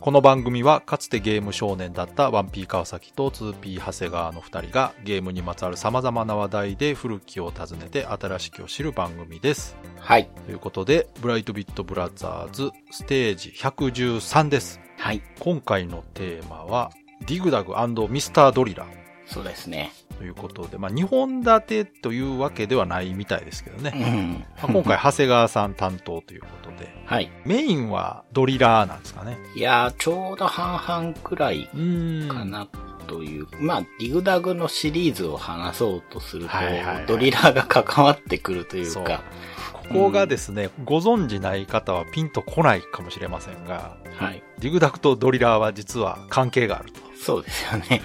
この番組はかつてゲーム少年だったワンピー川崎と 2P 長谷川の二人がゲームにまつわる様々な話題で古きを訪ねて新しきを知る番組です。はい。ということで、ブライトビットブラザーズステージ113です。はい。今回のテーマは、ディグダグミスタードリラーそうですね。ということで、まあ、2本立てというわけではないみたいですけどうね。ん。まあ今回、長谷川さん担当ということで、はい。メインはドリラーなんですかね。いやー、ちょうど半々くらい。かなという。まあ、ディグダグのシリーズを話そうとすると、はいはいはいドリラーが関わってくるというか、ここがですね、ご存知ない方はピンとこないかもしれませんが、はい。ディグダグとドリラーは実は関係があると。そうですよね。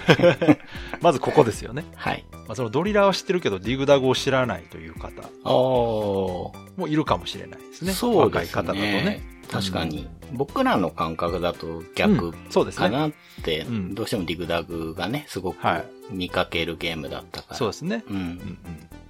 まずここですよね。はい。まあ、そのドリラーは知ってるけど、ディグダグを知らないという方。もいるかもしれないですね。そうですね。若い方だとね。確かに。僕らの感覚だと逆うんそうですね。かなって、うんどうしてもディグダグがね、すごくはい見かけるゲームだったから。そうですね。う。うんんうん。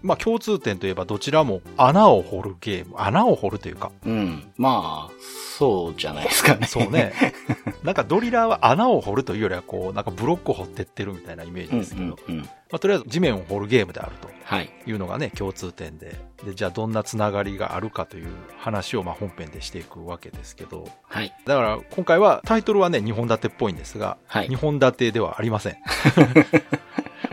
まあ共通点といえばどちらも穴を掘るゲーム。穴を掘るというか、うん。まあ、そうじゃないですかね。そうね。なんかドリラーは穴を掘るというよりはこう、なんかブロックを掘ってってるみたいなイメージうんですけど、うんうん。まあとりあえず地面を掘るゲームであると。はい。いうのがね、共通点で。で、じゃあどんなつながりがあるかという話をまあ本編でしていくわけですけど。はい。だから今回はタイトルはね、2本立てっぽいんですが、はい2本立てではありません。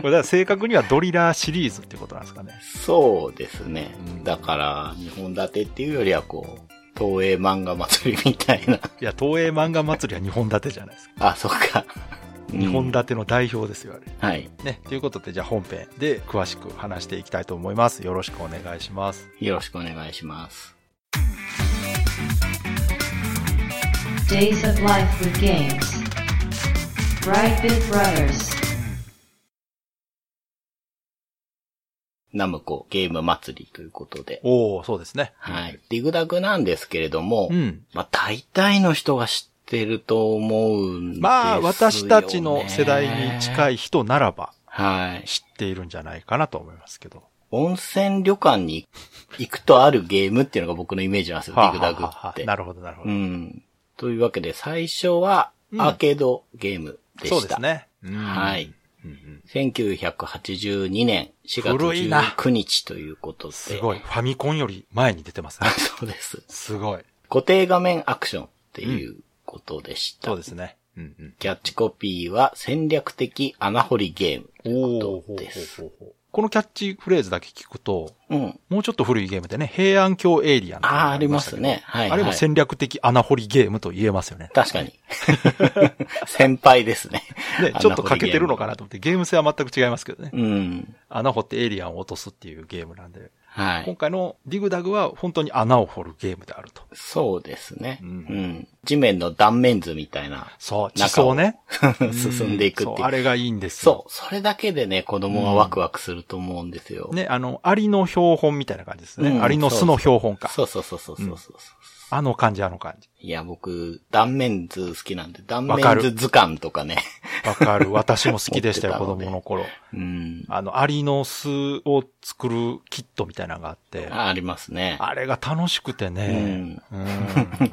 これだから正確にはドリラーシリーズってことなんですかね。そうですね。うんだから、2本立てっていうよりは、こう、東映漫画祭りみたいな。いや、東映漫画祭りは2本立てじゃないですか。あ、そっか。2本立ての代表ですよ、あれ。うんはい。ね。ということで、じゃあ本編で詳しく話していきたいと思います。よろしくお願いします。よろしくお願いします。Days of Life with Games. Brightbit Brothers. ナムコゲーム祭りということで。おー、そうですね。はい。ディグダグなんですけれども、うん。まあ、大体の人が知ってると思うんですよ、ね。まあ、私たちの世代に近い。い人ならばはい。知っているんじゃないかなと思いますけど。温泉旅館に行くとあるゲームっていうのが僕のイメージなんですよ、ディグダグって。なるほど、なるほうど。ん。というわけで、最初はうんアーケードゲームでした。そうですね。うんはい。うんうん1982年4月古いな19日ということで。すごい。。ファミコンより前に出てますね。そうです。すごい。固定画面アクションっていうことでした。そうですね。うんうん。キャッチコピーは戦略的穴掘りゲームということです。ほうほうこのキャッチフレーズだけ聞くと、うん。もうちょっと古いゲームでね、平安京エイリアンああ、ありますしたけどね。はい、あれもはい戦略的穴掘りゲームと言えますよね。確かに。先輩ですね。ね、ちょっと欠けてるのかかなと思って、ゲーム性は全く違いますけどね。うん。穴掘ってエイリアンを落とすっていうゲームなんで、はい。今回のディグダグは本当に穴を掘るゲームであると。そうですね。ううんん。地面の断面図みたいな。そう、地層ね。進んでいくっていうそう、あれがいいんですよ。そう。それだけでね、子供はワクワクすると思うんですよ。ね、あの、アリの標本みたいな感じですね。うんアリの巣の標本か。そうそうそうそうそうそう。あの感じ、あの感じ。いや、僕、断面図好きなんで、断面図図鑑とかね。わかる。私も好きでしたよ、子供の頃。うん。あの、アリの巣を作るキットみたいなのがあって、あありますね。あれが楽しくてね、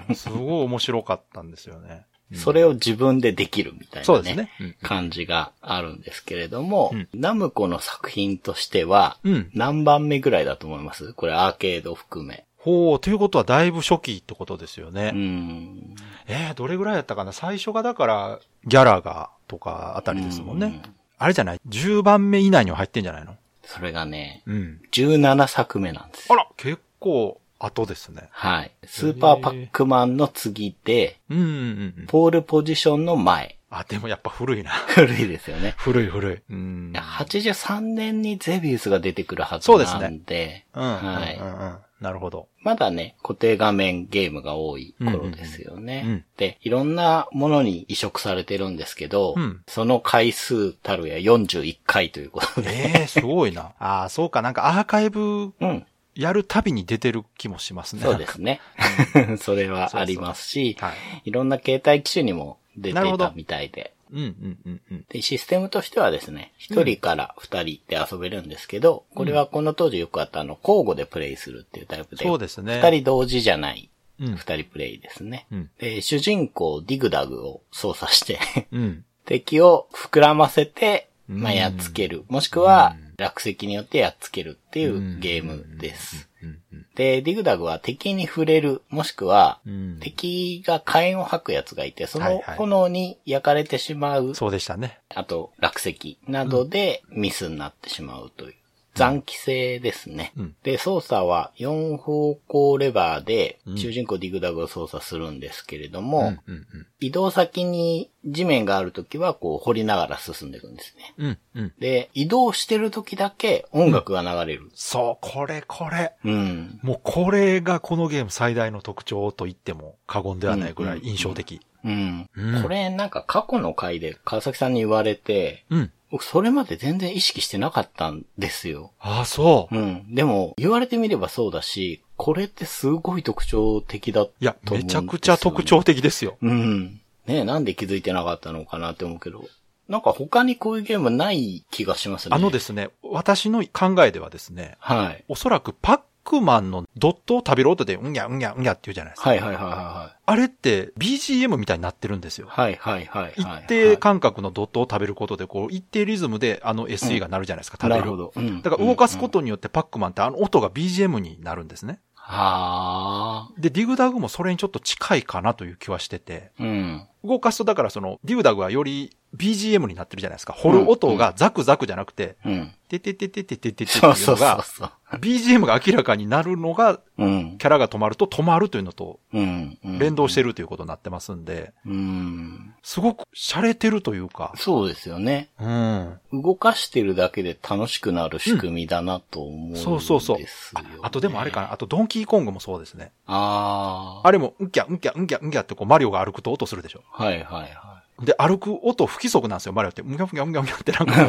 うん、すごい面白かったんですよね。それを自分でできるみたいなね。そうですね。うん感じがあるんですけれども、うんナムコの作品としては、うん。何番目ぐらいだと思います？これアーケード含め。ほう、ということはだいぶ初期ってことですよね。うん。えー、どれぐらいやったかな？最初がだから、ギャラがとかあたりですもんね。うんあれじゃない ?10 番目以内には入ってんじゃないの？それがね、うん。17作目なんですよ。あら、結構後ですね。はい。スーパーパックマンの次で、うんうんうん。ポールポジションの前。あ、でもやっぱ古いな。古いですよね。古い古い。うん。83年にゼビウスが出てくるはずそうですねなんで、うん。はいうんうんうん。なるほど。まだね、固定画面ゲームが多い頃ですよね。うんうんうんで、いろんなものに移植されてるんですけど、うんその回数たるや41回ということで、ええすごいな。ああ、そうか、なんかアーカイブうん。やるたびに出てる気もしますね。そうですね。それはありますし、はい。いろんな携帯機種にも出てたみたいで。うんうんうんうん。で、システムとしてはですね、一人から二人で遊べるんですけど、これはこの当時よくあったあの、交互でプレイするっていうタイプで、そうですね。二人同時じゃない、うん。二人プレイですね。うん。で、主人公ディグダグを操作して、うん。敵を膨らませて、うんまあ、やっつける。もしくは、落石によってやっつけるっていうゲームです。うんうんで、ディグダグは敵に触れる、もしくは、うん。敵が火炎を吐くやつがいて、その炎に焼かれてしまう、そうでしたね。あと落石などでミスになってしまうという。残機性ですね。うんで、操作は4方向レバーでうん主人公ディグダグを操作するんですけれどうも、んうん移動先に地面があるときはこう掘りながら進んでいくんですね。うん。うんうん。で、移動してるときだけ音楽が流れる。そう、これこれ。うん。もうこれがこのゲーム最大の特徴と言っても過言ではないぐらい印象的。うん。うんこれなんか過去の回で川崎さんに言われて、うん。僕それまで全然意識してなかったんですよ。ああ、そう。うん。でも、言われてみればそうだし、これってすごい特徴的だといや、思うんですよねめちゃくちゃ特徴的ですよ。うん。ねえなんで気づいてなかったのかなって思うけど、なんか他にこういうゲームない気がしますね。あのですね、私の考えではですね、はい。おそらくパックマンのドットを食べる音で、うんやうんやうんやって言うじゃないですか。はいはいはいはあれって BGM みたいになってるんですよい。。はいはいはいはい。一定間隔のドットを食べることで、こう、一定リズムであの SE が鳴るじゃないですか、食べる。なるほど。うんだから動かすことによってパックマンってあの音が BGM になるんですね。はあ。で、ディグダグもそれにちょっと近いかなという気はしてて、うん。動かすとだからその、ディグダグはより BGM になってるじゃないですか。掘る音がザクザクじゃなくて、うん。ててててててててっていうそうそうそうのが、そう。BGM が明らかになるのが、うん。キャラが止まると止まるというのと連動してるということになってますんで、うん。すごく洒落てるというか、そうですよね。うん。動かしてるだけで楽しくなる仕組みだなと思うんですよ、ねそうそうそう。ああとでもあれかな、あとドンキーコングもそうですね。ああ。あれも、うんきゃ、うんきゃ、うんきゃ、うんきゃってこう、マリオが歩くと音するでしょ。はいはいはで、歩く音不規則なんですよ、マリオって。うんきゃ、うんきゃ、うんきゃ、うんきゃってなんかう、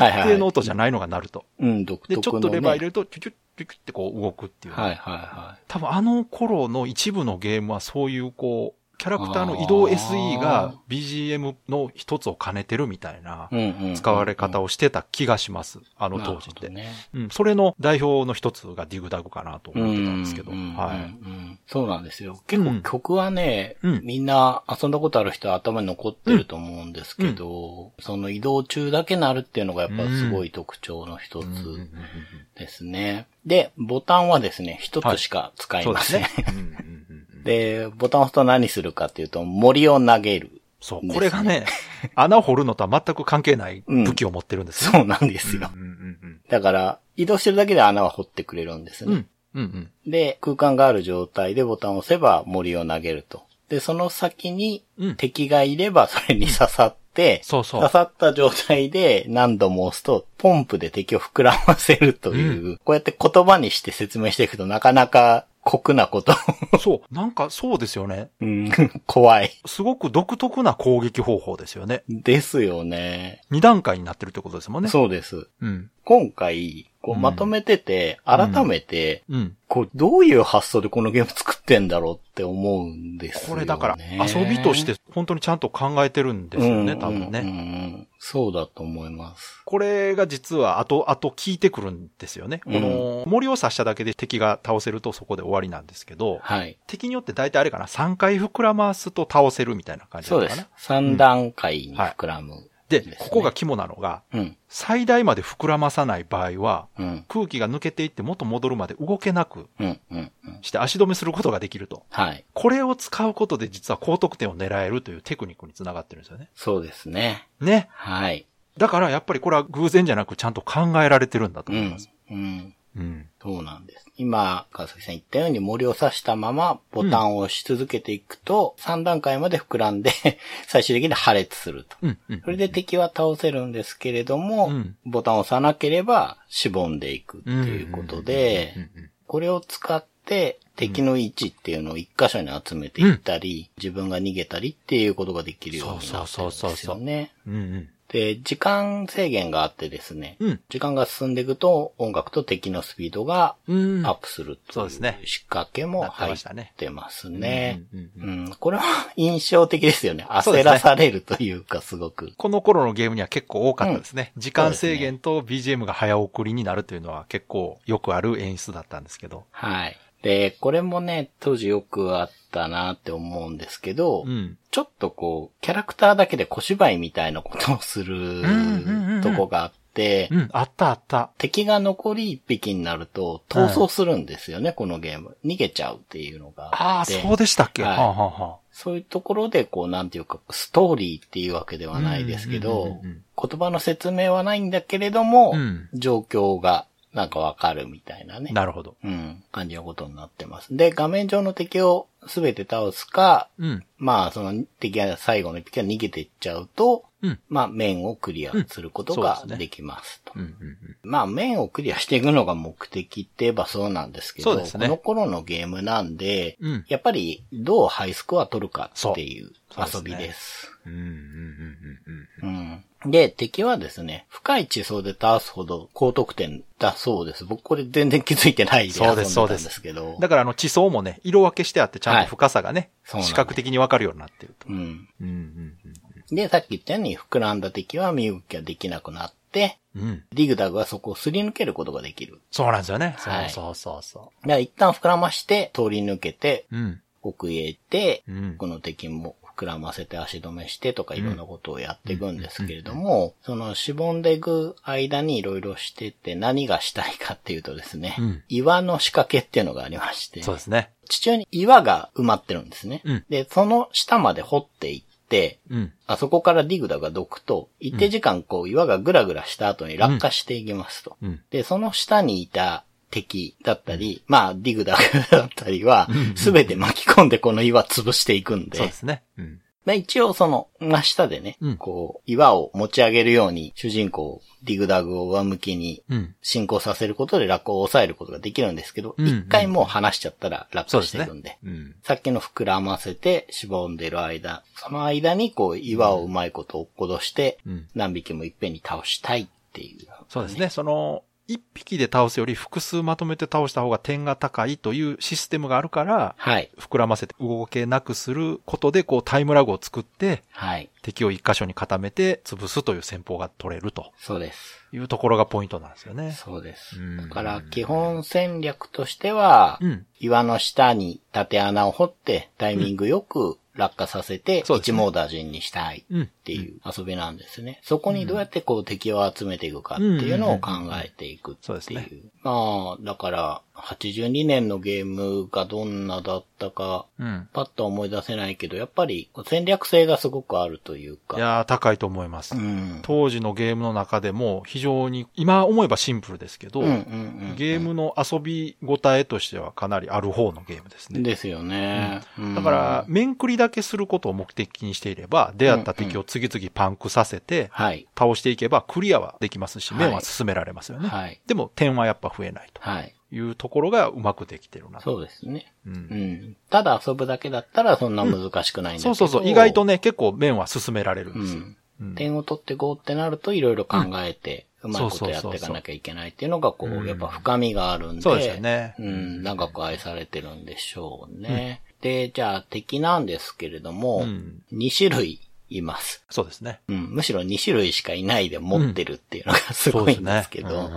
はい一はい。定の音じゃないのが鳴ると。うん、独で、特の、ね。ちょっとレバー入れると、チュチュッ、チュキュッってこう動くっていう。はいはいは多分あの頃の一部のゲームはそういうこう、キャラクターの移動 SE が BGM の一つを兼ねてるみたいな、い。うんうん。使われ方をしてた気がします。あの当時って。ね。うん、それの代表の一つがディグダグかなと思ってたんですけど。うんはい。うんそうなんですよ。結うん構曲はね、うんみんな遊んだことある人は頭に残ってると思うんですけど、その移動中だけなるっていうのがやっぱすごい特徴の一つうんうんうんうんですね。で、ボタンはですね、一つしか使いません。ですで、ボタンを押すと何するかっていうと、森を投げる。そう、これがね、穴を掘るのとは全く関係ない武器を持ってるんですよ。そうなんですよ。うんうんだから、移動してるだけで穴は掘ってくれるんですうん。うね。ん。うんうん。で、空間がある状態でボタンを押せば森を投げると。で、その先にうん敵がいればそれに刺さって、そうそう刺さった状態で何度も押すと、ポンプで敵を膨らませるという、こうやって言葉にして説明していくとなかなか酷なこと。そう、なんかそうですよね。うん怖い。すごく独特な攻撃方法ですよね。ですよね。二段階になってるってことですもんね。そうです。うん。今回、こううんまとめてて、改めて、うん。こう、どういう発想でこのゲーム作ってんだろうって思うんですよ、ね。これだから、遊びとして本当にちゃんと考えてるんですよね、うん多分ね。うんうんそうだと思います。これが実は後々効いてくるんですよね。うんこの森を刺しただけで敵が倒せるとそこで終わりなんですけど、はい。敵によって大体あれかな、3回膨らますと倒せるみたいな感じなそうですのかな。。3段階に膨らむ、で、ねここが肝なのが、うん。最大まで膨らまさない場合は、うん。空気が抜けていって元戻るまで動けなく。して足止めすることができると。はい。これを使うことで実は高得点を狙えるというテクニックにつながってるんですよね。そうですね。ね。はい。だからやっぱりこれは偶然じゃなくちゃんと考えられてるんだとうん思います。。うん。うん。そうなんです。今、川崎さん言ったように森を刺したままボタンを押し続けていくと、3段階まで膨らんで、最終的に破裂すると。うん。うん。それで敵は倒せるんですけれども、うんボタンを押さなければしぼんでいくっていうことで、うんうんこれを使って敵の位置っていうのを一箇所に集めていったり、自分が逃げたりっていうことができるようになってるんですよね。うんうん。で、時間制限があってですね、うん。時間が進んでいくと音楽と敵のスピードがうん。アップするというそうですね仕掛けも入ってますね。これは印象的ですよね。焦らされるというか、すごく。この頃のゲームには結構多かったですね。時間そうですね制限と BGM が早送りになるというのは結構よくある演出だったんですけど。はい。で、これもね、当時よくあったなって思うんですけど、うん。ちょっとこう、キャラクターだけで小芝居みたいなことをするんうんうんうんとこがあって、うん、あったあった。敵が残り一匹になると逃走するんですよね、このゲーム。逃げちゃうっていうのがああ。そうでしたっけ、はいはあ、はそういうところで、こう、なんていうか、ストーリーっていうわけではないですけうんどうんうんうん、言葉の説明はないんだけれども、うん状況がなんかわかるみたいなね。なるほど。うん、感じのことになってます。で、画面上の敵をすべて倒すか、うん。まあ、その敵が最後の一匹が逃げていっちゃうと、うん。まあ、面をクリアすることができますと。まあ、面をクリアしていくのが目的って言えばそうなんですけど、ねこの頃のゲームなんで、うん。やっぱりどうハイスコア取るかっていう遊びです。うん。で、敵はですね、深い地層で倒すほど高得点だそうです。僕これ全然気づいてないで遊んでたんそうでですすけど。だからあの地層もね、色分けしてあってちゃんはいと深さがね、そうなんです視覚的にわかるようになってると。うん。うん。うん。で、さっき言ったように膨らんだ敵は身動きができなくなって、うん。うん。ディグダグはそこをすり抜けることができる。そうなんですよね。はいそうそうそうそだから一旦膨らまして通り抜けて、う。うん。奥へ行って、うん。この敵も膨らませて足止めしてとかいろんなことをやっていくんですけれども、そのしぼんでいく間にいろいろしてって何がしたいかっていうとですね、うん岩の仕掛けっていうのがありまして、そうですね。地中に岩が埋まってるんですね。うんで、その下まで掘っていって、うん。あそこからディグダがどくと、一定時間こう岩がぐらぐらした後に落下していきますと。うん。で、その下にいた敵だったり、まあ、ディグダグだったりは、すべて巻き込んでこの岩潰していくんで、そうですね。うん。まあ一応その、真下でね、うんこう、岩を持ち上げるように、主人公、ディグダグを上向きにうん。進行させることで落下を抑えることができるんですけど、うん一、回もう離しちゃったら落下そうですねしていくんで。。うん。さっきの膨らませて、しぼんでる間、その間にこう、岩をうまいこと落っことして、うん何匹もいっぺんに倒したいっていう。そうですね。その、一匹で倒すより複数まとめて倒した方が点が高いというシステムがあるから、はい。膨らませて動けなくすることで、こうタイムラグを作って、はい。敵を一箇所に固めて潰すという戦法が取れるとそうです。いうところがポイントなんですよね。そうです。うんだから、基本戦略としては、うん。岩の下に縦穴を掘って、タイミングよく落下させて、一網打尽にしたいうん。っていう遊びなんですね。そこにどうやってこう敵を集めていくかっていうのを考えていくっていう。そうですねまあ、だから、82年のゲームがどんなだったか、うん。パッとは思い出せないけど、やっぱり戦略性がすごくあるというか。いやー、高いと思います。うん。当時のゲームの中でも非常に、今思えばシンプルですけど、うんうんうん。ゲームの遊び応えとしてはかなりある方のゲームですね。ですよね。うんだから、、面繰りだけすることを目的にしていれば、出会った敵を次々パンクさせて、はい。倒していけばクリアはできますし、はい面は進められますよね。はい。でも点はやっぱ増えないとはい。いうところがうまくできてるなと。そうですね。ううんん。ただ遊ぶだけだったらそんな難しくないんだけど、そうそうそう。意外とね、結構面は進められるんうですよ。ん。うん点を取って5ってなるといろいろ考えて、うまいことやっていかなきゃいけないっていうのが、こうんう、やっぱ深みがあるんで。そうですよねうん、長く愛されてるんでしょうね。で、じゃあ敵なんですけれども、うん2種類います。そうですね。うん、むしろ2種類しかいないで持ってるっていうのが すごいんですけど、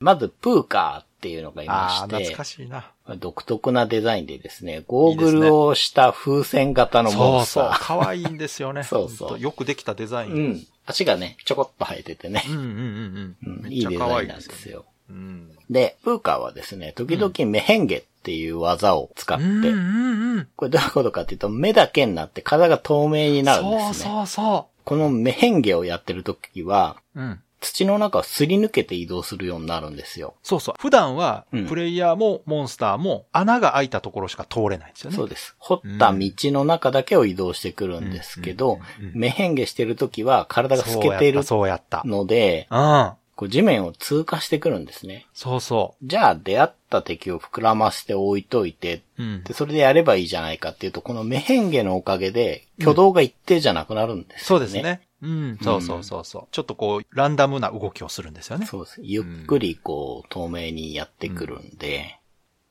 まずプーカーっていうのがいまして、懐かしいな。独特なデザインでですね、ゴーグルをした風船型のモそうンスター。そう。可愛いんですよね。そうそうよくできたデザイン。う。ん。足がね、ちょこっと生えててねう。んうんうんうん。うん、いいデザインなんですよ。うん。で、プーカーはですね、時々メヘンゲっていう技を使って、うんうんうん。これどういうことかっていうと、目だけになって体が透明になるんですね。そうそうそこのメヘンゲをやってる時は、う。うん。土の中をすり抜けて移動するようになるんですよ。そうそう。普段はうん、プレイヤーもモンスターも穴が開いたところしか通れないんですよね。そうです。掘った道の中だけを移動してくるんですけど、うんうんうんメヘンゲしてる時は体が透けているそうやった。そうので、やった。うん。こう地面を通過してくるんですね。そうそじゃあ出会った敵を膨らませて置いといて、う。うんで、。それでやればいいじゃないかっていうと、このメヘンゲのおかげで挙動が一定じゃなくなるんですよね。そうですね。うん、そうそうそうそう。ちょっとこう、ランダムな動きをするんですよね。そうです。ゆっくりこう、透明にやってくるんで、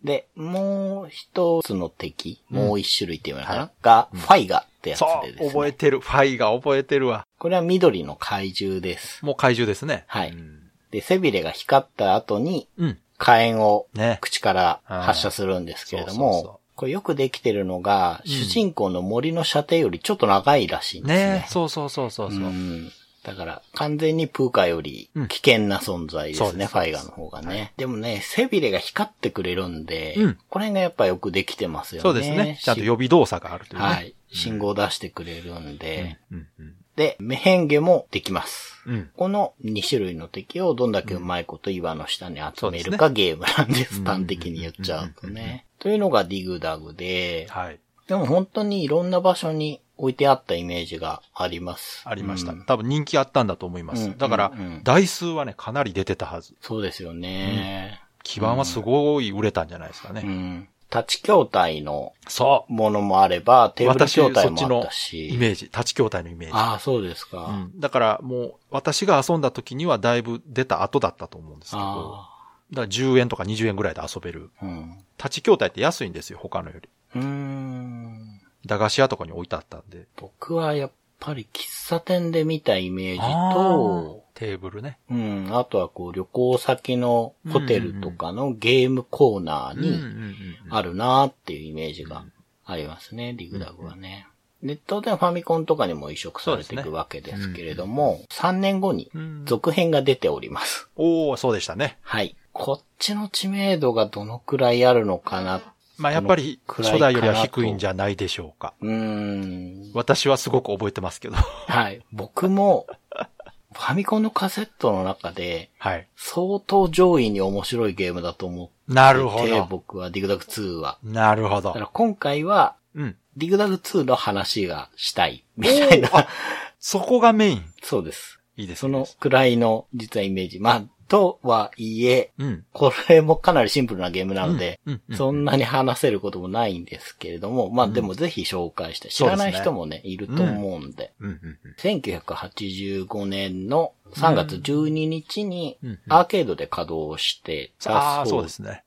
で、もう一つの敵、もう一種類っていうのかな、はいが、ファイガってやつでですね。覚えてる。ファイが覚えてるわ。これは緑の怪獣です。もう怪獣ですね。はいうん。で、背びれが光った後に、うん。火炎をね。口から発射するんですけれども、そうそうそうこれよくできてるのが、うん主人公の森の射程よりちょっと長いらしいんですね。ねそうそうそうそうそう。んだから、完全にプーカより危険な存在ですね、そうですファイガーの方がね。でもね、背びれが光ってくれるんで、うんこれがやっぱよくできてますよね。そうですね。ちゃんと予し備動作があるというね。はい。信号出してくれるんで、うん。うん。で、メヘンゲもできます。うん。この2種類の敵をどんだけうまいこと岩の下に集めるそうですかゲームなんです。端的に言っちゃうとね。というのがディグダグで、はい。でも本当にいろんな場所に置いてあったイメージがあります。ありました。うん多分人気あったんだと思います。うんだからうんうん、台数はね、かなり出てたはず。そうですよね。基盤はすごい売れたんじゃないですかね。うん。立ち筐体のそう。ものもあれば、テーブル私、筐体もあそったし。イメージ、立ち筐体のイメージ。ああ、そうですか。うん。だからもう、私が遊んだ時にはだいぶ出た後だったと思うんですけど、だかあら10円とか20円ぐらいで遊べる。あ。うん。立ち筐体って安いんですよ、他のより。うーん。駄菓子屋とかに置いてあったんで。僕はやっぱり喫茶店で見たイメージあと、ーテーブルね。うん、あとはこう旅行先のホテルとかのゲームコーナーにあるなーっていうイメージがありますね、リグダグはね。で、当然ファミコンとかにも移植されていくわけですけれども、3年後にうん続編が出ております。おー、そうでしたね。はい。こっちの知名度がどのくらいあるのかな？まあやっぱり初代よりは低いんじゃないでしょうか。うーん。私はすごく覚えてますけど。はい。僕も、ファミコンのカセットの中で、はい。相当上位に面白いゲームだと思ってて、なるほど。僕はディグダグ2は。なるほどだか。ら今回は、うん。ディグダグ2の話がしたい、みたいな。そこがメイン。そうです。いいですね。そのくらいの、実はイメージ。まあ、とはいえ、うん。これもかなりシンプルなゲームなので、そんなに話せることもないんですけれども、まあでもぜひ紹介して、知らない人もね、いると思うんで、うん。うん。うん。1985年の3月12日にアーケードで稼働してたそう。そうですね。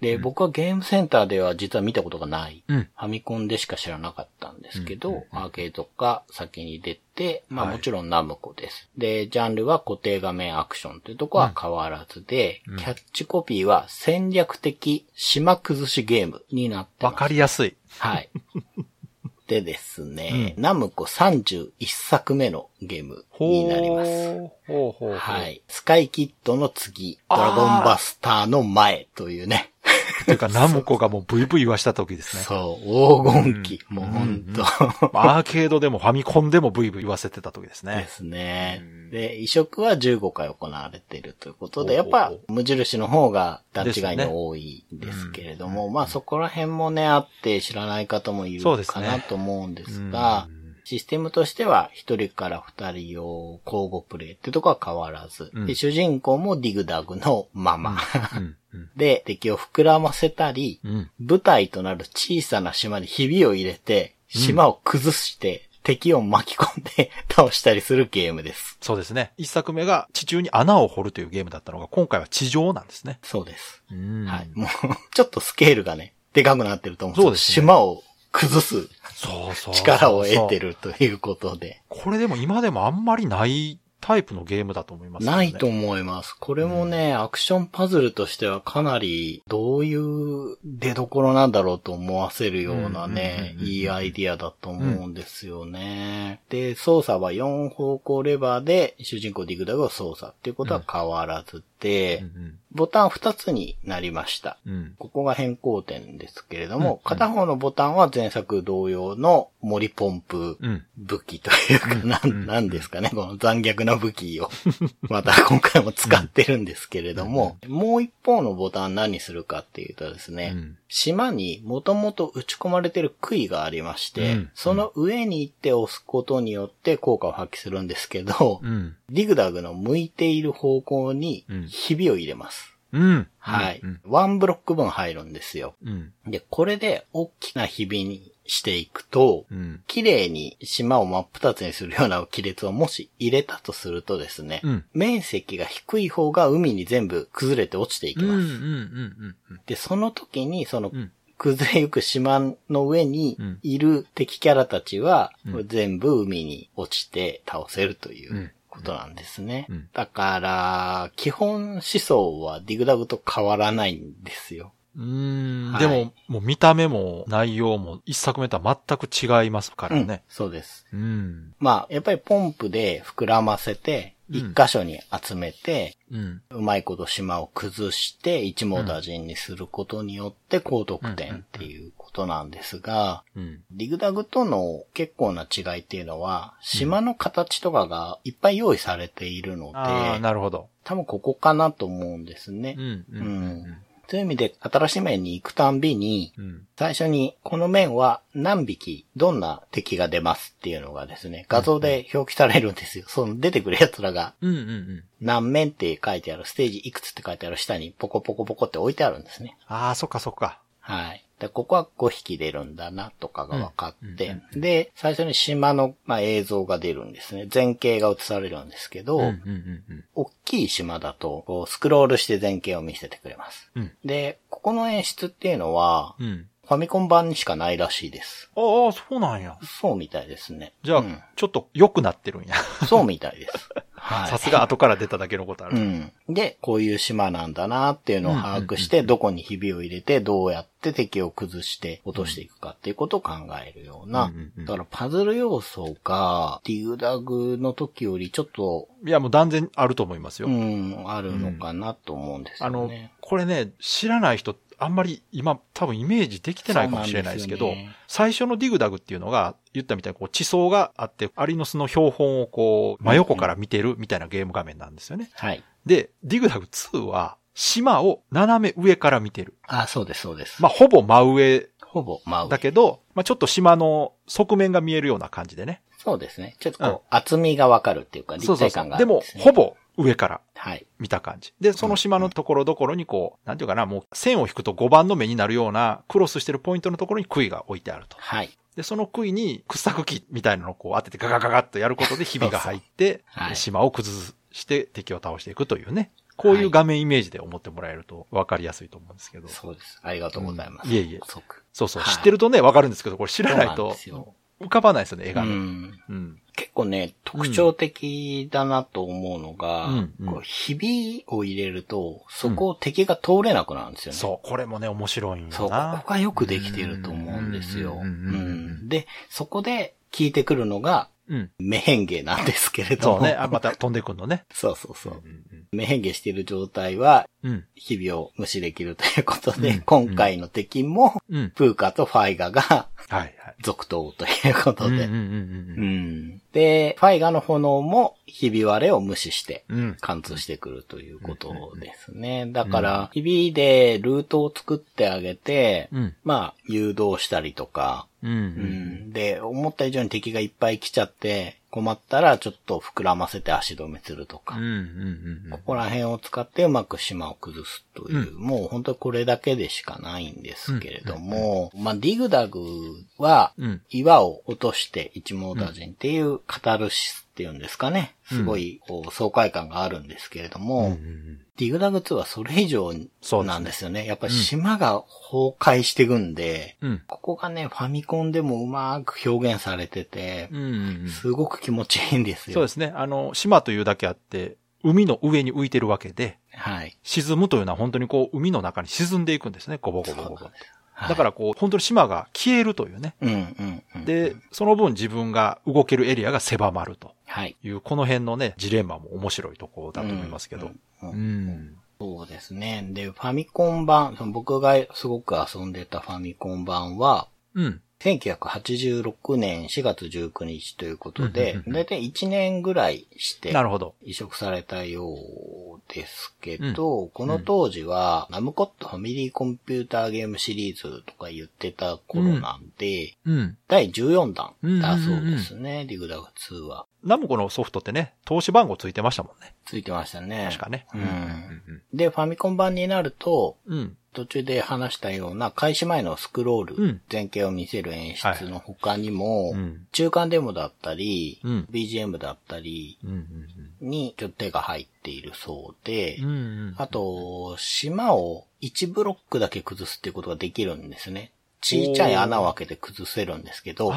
で、僕はゲームセンターでは実は見たことがない。うん。ファミコンでしか知らなかったんですけど、アーケードが先に出て、まあはい。もちろんナムコです。で、ジャンルは固定画面アクションというところは変わらずで、うんキャッチコピーは戦略的島崩しゲームになってます。わかりやすい。はい。でですね、ナムコ31作目のゲームになります。ほうほうほう。はい。スカイキッドの次、ドラゴンバスターの前というね。というか、ナムコがもうブイブイ言わした時ですね。そう、黄金期。もうほんと。アーケードでもファミコンでもブイブイ言わせてた時ですでね。すね。うん。で、移植は15回行われているということで、やっぱ無印の方が段違いに多いんですけれども、まあそこら辺もね、あって知らない方もいるかなと思うんですが、システムとしては一人から二人を交互プレイってとこは変わらず、うん。で主人公もディグダグのまま、うん。うんで、敵を膨らませたり、うん。舞台となる小さな島にひびを入れて、島を崩して、敵を巻き込んで 倒したりするゲームです。そうですね。一作目が地中に穴を掘るというゲームだったのが、今回は地上なんですね。そうです。うんはい。もう、ちょっとスケールがね、でかくなってると思うんですね島を崩す。力を得てる。るということで。これでも今でもあんまりないタイプのゲームだと思います、ね。ないと思います。これもね、アクションパズルとしてはかなりどういう出所なんだろうと思わせるようなね、うんうんうんうんいいアイディアだと思うんですよね。で、操作は4方向レバーで主人公ディグダグを操作っていうことは変わらずで、うんボタン2つになりました。うん。うん。ここが変更点ですけれども、うん片方のボタンは前作同様の森ポンプうん。武器というか、なん、なんですかね、この残虐な武器を、また今回も使ってるんですけれども、もう一方のボタン何するかっていうとですね、うん島にもともと打ち込まれてる杭がありまして、うんその上に行って押すことによって効果を発揮するんですけど、うん。ディグダグの向いている方向にうんひびを入れます。うん。はいうん。。ワンブロック分入るんですよ。うん。で、これで大きなひびにしていくと、うん。綺麗に島を真っ二つにするような亀裂をもし入れたとするとですね、うん。面積が低い方が海に全部崩れて落ちていき。ます。で、その時に、そのうん。崩れゆく島の上にうんいる敵キャラたちは、うん全部海に落ちて倒せるといううんことなんですね。うんだから、基本思想はディグダグと変わらないんですよ。うん。はいでも、もう見た目も内容も一作目とは全く違いますからうんね。そうです。うん。まあ、やっぱりポンプで膨らませて、うん一箇所に集めて、うん。うまいこと島を崩して一網打尽にすることによって高得点っていうことなんですが、うん。ディグダグとの結構な違いっていうのは、島の形とかがいっぱい用意されているので、なるほど。多分ここかなと思うんですね。うん。う。うんんそういう意味で、新しい面に行くたんびに、うん。最初に、この面は何匹、どんな敵が出ますっていうのがですね、画像で表記されるんですよ。その出てくる奴らが。何面って書いてある、ステージいくつって書いてある下にポコポコポコって置いてあるんですね。ああ、そっかそっか。はい。で、ここは5匹出るんだな、とかが分かって、うんで、最初に島の、まあ、映像が出るんですね。前景が映されるんですけど、うん。うん。うん。大きい島だと、こう、スクロールして前景を見せてくれます。うん。で、ここの演出っていうのは、うん。ファミコン版にしかないらしいです。ああ、そうなんや。そうみたいですね。じゃあ、うんちょっと良くなってるんや。そうみたいです。はい。さすが後から出ただけのことある。うん。で、こういう島なんだなっていうのを把握して、どこにひびを入れて、どうやって敵を崩して落としていくかっていうことを考えるようなうん。だからパズル要素が、ディグダグの時よりちょっと、いや、もう断然あると思いますよ。うん、あるのかなと思うんですあのよね。、これね、知らない人、あんまり今多分イメージできてないかもしれないですけど、ね最初のディグダグっていうのが、言ったみたいにこう地層があって、アリの巣の標本をこう、真横から見てるみたいなゲーム画面なんですよね。はい。で、ディグダグ2は、島を斜め上から見てる。あ、そうです、そうです。まあ、ほぼ真上ほぼ真上。だけど、まあ、ちょっと島の側面が見えるような感じでね。そうですね。ちょっとこう、厚みがわかるっていうか、立体感があでもるんです、ね。ほぼ上からはい。見た感じ。で、その島のところどころにこう、なんていうかな、もう線を引くと5番の目になるようなクロスしてるポイントのところに杭が置いてあると。はい。で、その杭に掘削機みたいなのをこう当ててガガガガッとやることでひびが入って、はい島を崩して敵を倒していくというね。こういう画面イメージで思ってもらえると分かりやすいと思うんですけど。そうです。ありがとうございます。うんいえいえ即そうそう、はい知ってるとね、分かるんですけど、これ知らないそうなんとですよ浮かばないですよね、絵うがね。ん。うん。結構ね、特徴的だなと思うのが、うんうんこうひびを入れると、そこを敵が通れなくなるんですよね。そう、これもね、面白いんそう。よな。ここがよくできてると思うんですよ。ううんうんうんうんん。で、そこで効いてくるのが、うん。メヘンゲなんですけれども。そうね。あ、また飛んでくんのね。そうそうそうう。んメヘンゲしている状態は、うん。日々を無視できるということで、うん今回の敵も。プーカとファイガが。続投ということで。で、ファイガの炎もひび割れを無視して。貫通してくるということですね。だから、ひびでルートを作ってあげて、うん。まあ、誘導したりとか、うん、で、思った以上に敵がいっぱい来ちゃって、困ったらちょっと膨らませて足止めするとか、うん。うん。ここら辺を使ってうまく島を崩すという、もう本当にこれだけでしかないんですけれども、まあ、ディグダグは、うん。岩を落として一網打尽っていうカタルシスっていうんですかね。すごい、こう爽快感があるんですけれども、うん。ディグダグ2はそれ以上なんですよね。やっぱり島が崩壊していくんで、うん。ここがね、ファミコンでもうまく表現されてて、うん。すごく気持ちいいんですよ。そうですね。あの、島というだけあって、海の上に浮いてるわけで、はい。沈むというのは本当にこう、海の中に沈んでいくんですね。ゴボゴボゴボ。はいだからこう、本当に島が消えるというね。うんうんうん。で、その分自分が動けるエリアが狭まるとはい。いう、この辺のね、ジレンマも面白いところだと思いますけど。うんうんうん。そうですね。で、ファミコン版、その僕がすごく遊んでたファミコン版は、うん。1986年4月19日ということでだいたい1年ぐらいしてなるほど。移植されたようですけど、この当時は、ナムコットファミリーコンピューターゲームシリーズとか言ってた頃なんで、うん。第14弾だそうですね、ディグダグ2は。ナムコのソフトってね、投資番号ついてましたもんね。ついてましたね。確かね。うんうんで、ファミコン版になると、うん。うん。途中で話したような開始前のスクロール、うん前景を見せる演出の他にも、うん中間デモだったり、うん BGM だったり。にちょっと手が入っているそうで。あと、島を1ブロックだけ崩すっていうことができるんですね。ちっちゃい穴を開けて崩せるんですけど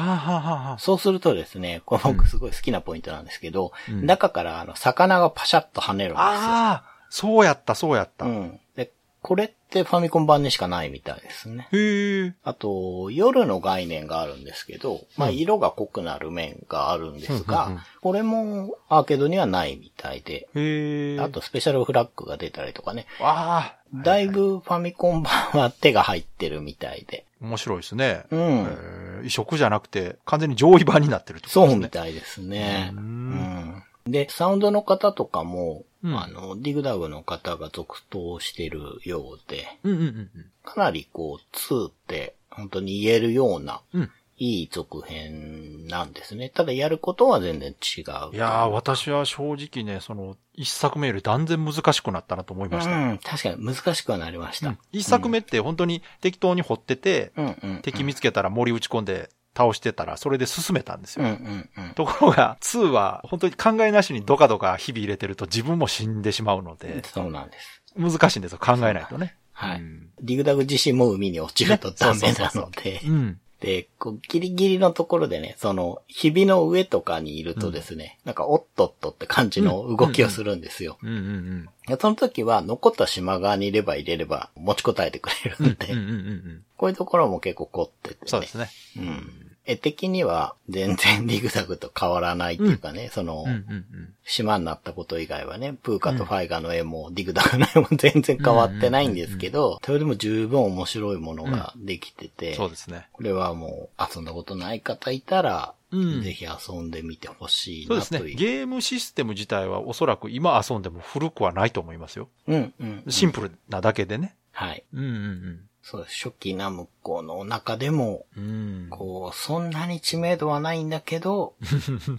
そうするとですね、これ僕すごい好きなポイントなんですけど、うん中からあの魚がパシャッと跳ねるんですよ。ああ、そうやった、そうやった。へうん。で、これってファミコン版にしかないみたいですね。え。あと、夜の概念があるんですけど、まあ、うん色が濃くなる面があるんですうんうんうんが、これもアーケードにはないみたいで、へえ。あとスペシャルフラッグが出たりとかね、ああ。だいぶファミコン版は手が入ってるみたいで、面白いですね。うん移植じゃなくて、完全に上位版になってるってことそうですね。みたいですね。ううんん。で、サウンドの方とかも、うんあの、ディグダグの方が続投してるようで、うんうんうんかなりこう、2って本当に言えるような、うん。うん。いい続編なんですね。ただやることは全然違う。いやー、私は正直ね、その、一作目より断然難しくなったなと思いました。うん、確かに難しくはなりました。うん一作目って本当に適当に掘ってて、うん、うん、うん。敵見つけたら森打ち込んで倒してたら、それで進めたんですうん、よ。うん、うん。ところが、2は本当に考えなしにドカドカ日々入れてると自分も死んでしまうので、そうなんです。難しいんですよ、考えないとね。はい。うんディグダグ自身も海に落ちるとダメなので。うん。で、こう、ギリギリのところでね、その、ひびの上とかにいるとですね、なんか、おっとっとって感じの動きをするんですよ。うんうんうん。でその時は、残った島側にいれば入れれば、持ちこたえてくれるんで、うんうんうんうん。こういうところも結構凝ってて、ね。そうですね。うん。絵的には、全然リグザグと変わらないっていうかね、その、うんうんうん。島になったこと以外はね、プーカとファイガの絵も、ディグダグの絵も全然変わってないんですけど、それでも十分面白いものができてて、そうですね。これはもう遊んだことない方いたら、うんぜひ遊んでみてほしいそうですね。なという。ゲームシステム自体はおそらく今遊んでも古くはないと思いますよ。うん、うん。シンプルなだけでね。はい。うんうんそう。初期ナムコの中でも、うん。うん。こう、そんなに知名度はないんだけど、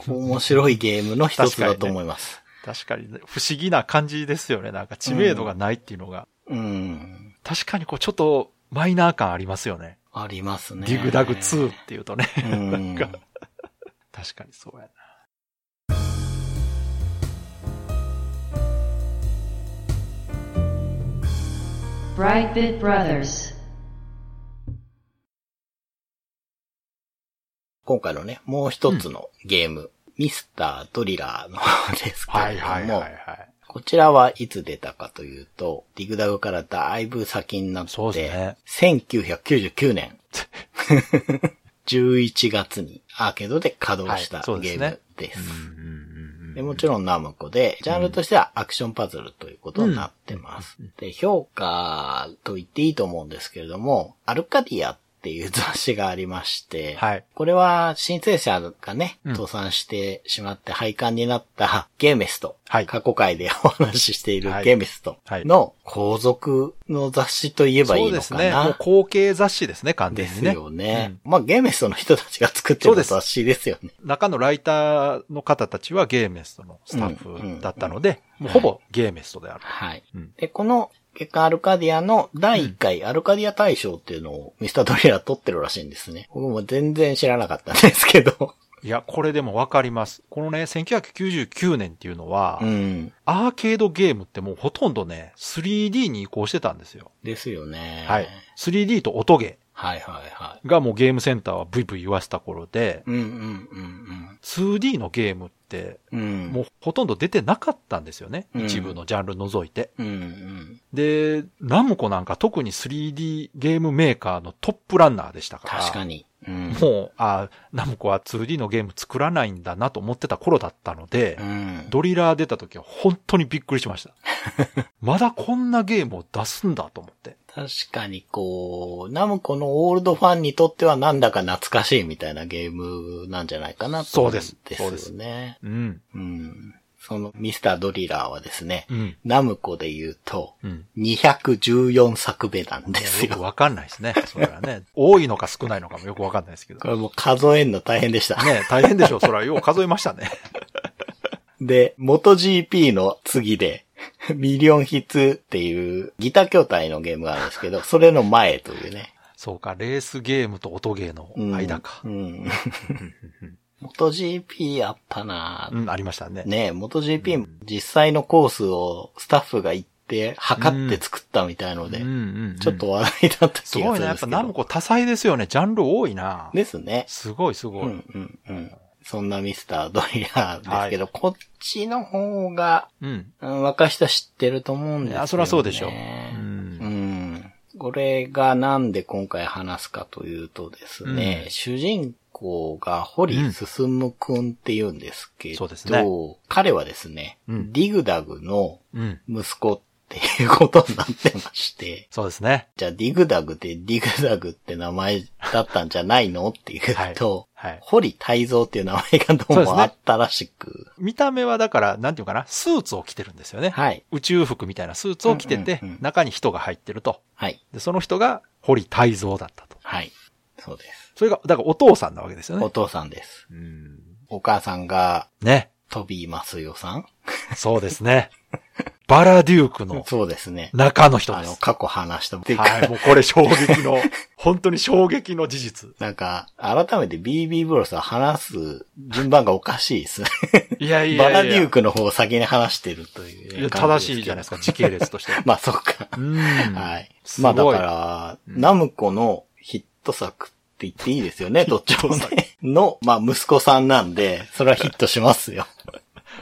面白いゲームの一つだと思います。確かにね、不思議な感じですよね。なんか知名度がないっていうのが。うん。確かにこうちょっとマイナー感ありますよね。ありますね。ディグダグ2っていうとね。うんなんか、確かにそうやな。Brightbit Brothers. 今回のね、もう一つのゲーム、ミスタードリラーの方 ですけれども、はい。こちらはいつ出たかというと、ディグダグからだいぶ先になって、そうですね1999年、11月にアーケードで稼働したはいそうですゲーねムです。うんうんうんでもちろんナムコで、ジャンルとしてはアクションパズルということになってます。で、評価と言っていいと思うんですけれども、アルカディアっていう雑誌がありまして、はいこれは申請者がね、うん倒産してしまって廃刊になった ゲーメスト、はい過去回でお話ししているはいゲーメストはいの後続の雑誌と言えばいいそうのかな？ですね。もう後継雑誌ですね、完です全にね。よね。まあゲーメストの人たちが作ってるそうです雑誌ですよね。中のライターの方たちはゲーメストのスタッフだったので、もうほぼゲーメストである。はい。うんで、この月間アルカディアの第1回アルカディア大賞っていうのをミスタードリラー取ってるらしいんですね。僕も全然知らなかったんですけど。いや、これでもわかります。このね、1999年っていうのは、うん。アーケードゲームってもうほとんどね、3D に移行してたんですよ。ですよね。はい。3D と音ゲはいはいはーがもうゲームセンターはブイブイ言わせた頃で、い。うんうんうん 2D のゲームってうん。うん。もうほとんど出てなかったんですよね。うん一部のジャンル除いて。うんうん。で、ナムコなんか特に 3D ゲームメーカーのトップランナーでしたから。確かに。うん。もう、あナムコは 2D のゲーム作らないんだなと思ってた頃だったので、うん。ドリラー出た時は本当にびっくりしました。まだこんなゲームを出すんだと思って。確かにこう、ナムコのオールドファンにとってはなんだか懐かしいみたいなゲームなんじじゃないかなと思そうですですよね。うん。うん。そのミスタードリラーはですね、うん。ナムコで言うと、うん。214作目なんですよ。よくわかんないですね。それはね。多いのか少ないのかもよくわかんないですけど。これもう数えんの大変でした。ね大変でしょう。それはよう数えましたね。で、元 GP の次で、ミリオンヒッツっていうギター筐体のゲームがあるんですけど、それの前というね。そうか、レースゲームと音ゲーのうん間か。うん。元 GP あったなうん、ありましたね。ねえ、元 GP 実際のコースをスタッフが行って測って作ったみたいので、うんうんうんちょっと話題だった気がするんですけど。すごいな。やっぱナムコ多彩ですよね。ジャンル多いな。ですね。すごいすごい。うんうんうん。そんなミスタードリラーですけど、こっちの方が、うん。うん若い人は知ってると思うんですよ、ね。いやそりゃそうでしょう。う。うんん。これがなんで今回話すかというとですね、うん主人公が堀進くんって言うんですけど、そうですね彼はですね、うんディグダグのうん。息子っていうことになってまして、そうですね。じゃあディグダグってディグダグって名前だったんじゃないの？っていうと、はい。堀泰造っていう名前がどうもあったらしく、見た目はだから、なんていうかな、スーツを着てるんですよね。はい。宇宙服みたいなスーツを着ててうんうんうん、中に人が入ってると。はい。で、その人が堀泰造だったと。はい。そうです。それが、だからお父さんなわけですよね。お父さんです。うん。お母さんがね。飛びますよさん？そうですね。バラデュークのそうですね。中の人あの、です。過去話した。はい、もうこれ衝撃の、本当に衝撃の事実。なんか、改めて BB ブロスは話す順番がおかしいですね。いやいやいや。バラデュークの方を先に話してるというね、いや正しいじゃないですか、時系列として。まあ、そうか。うん。はい。まあ、だから、ナムコのヒット作って言っていいですよね、どっちもね。の、まあ、息子さんなんで、それはヒットしますよ。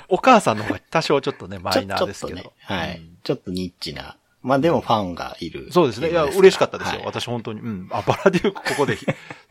お母さんの方が多少ちょっとね、マイナーですけど。ね。はい、うんちょっとニッチな。まあ、でもファンがいる。そうですね。いや、嬉しかったですよ。はい私本当に。うん。あ、バラデュークここで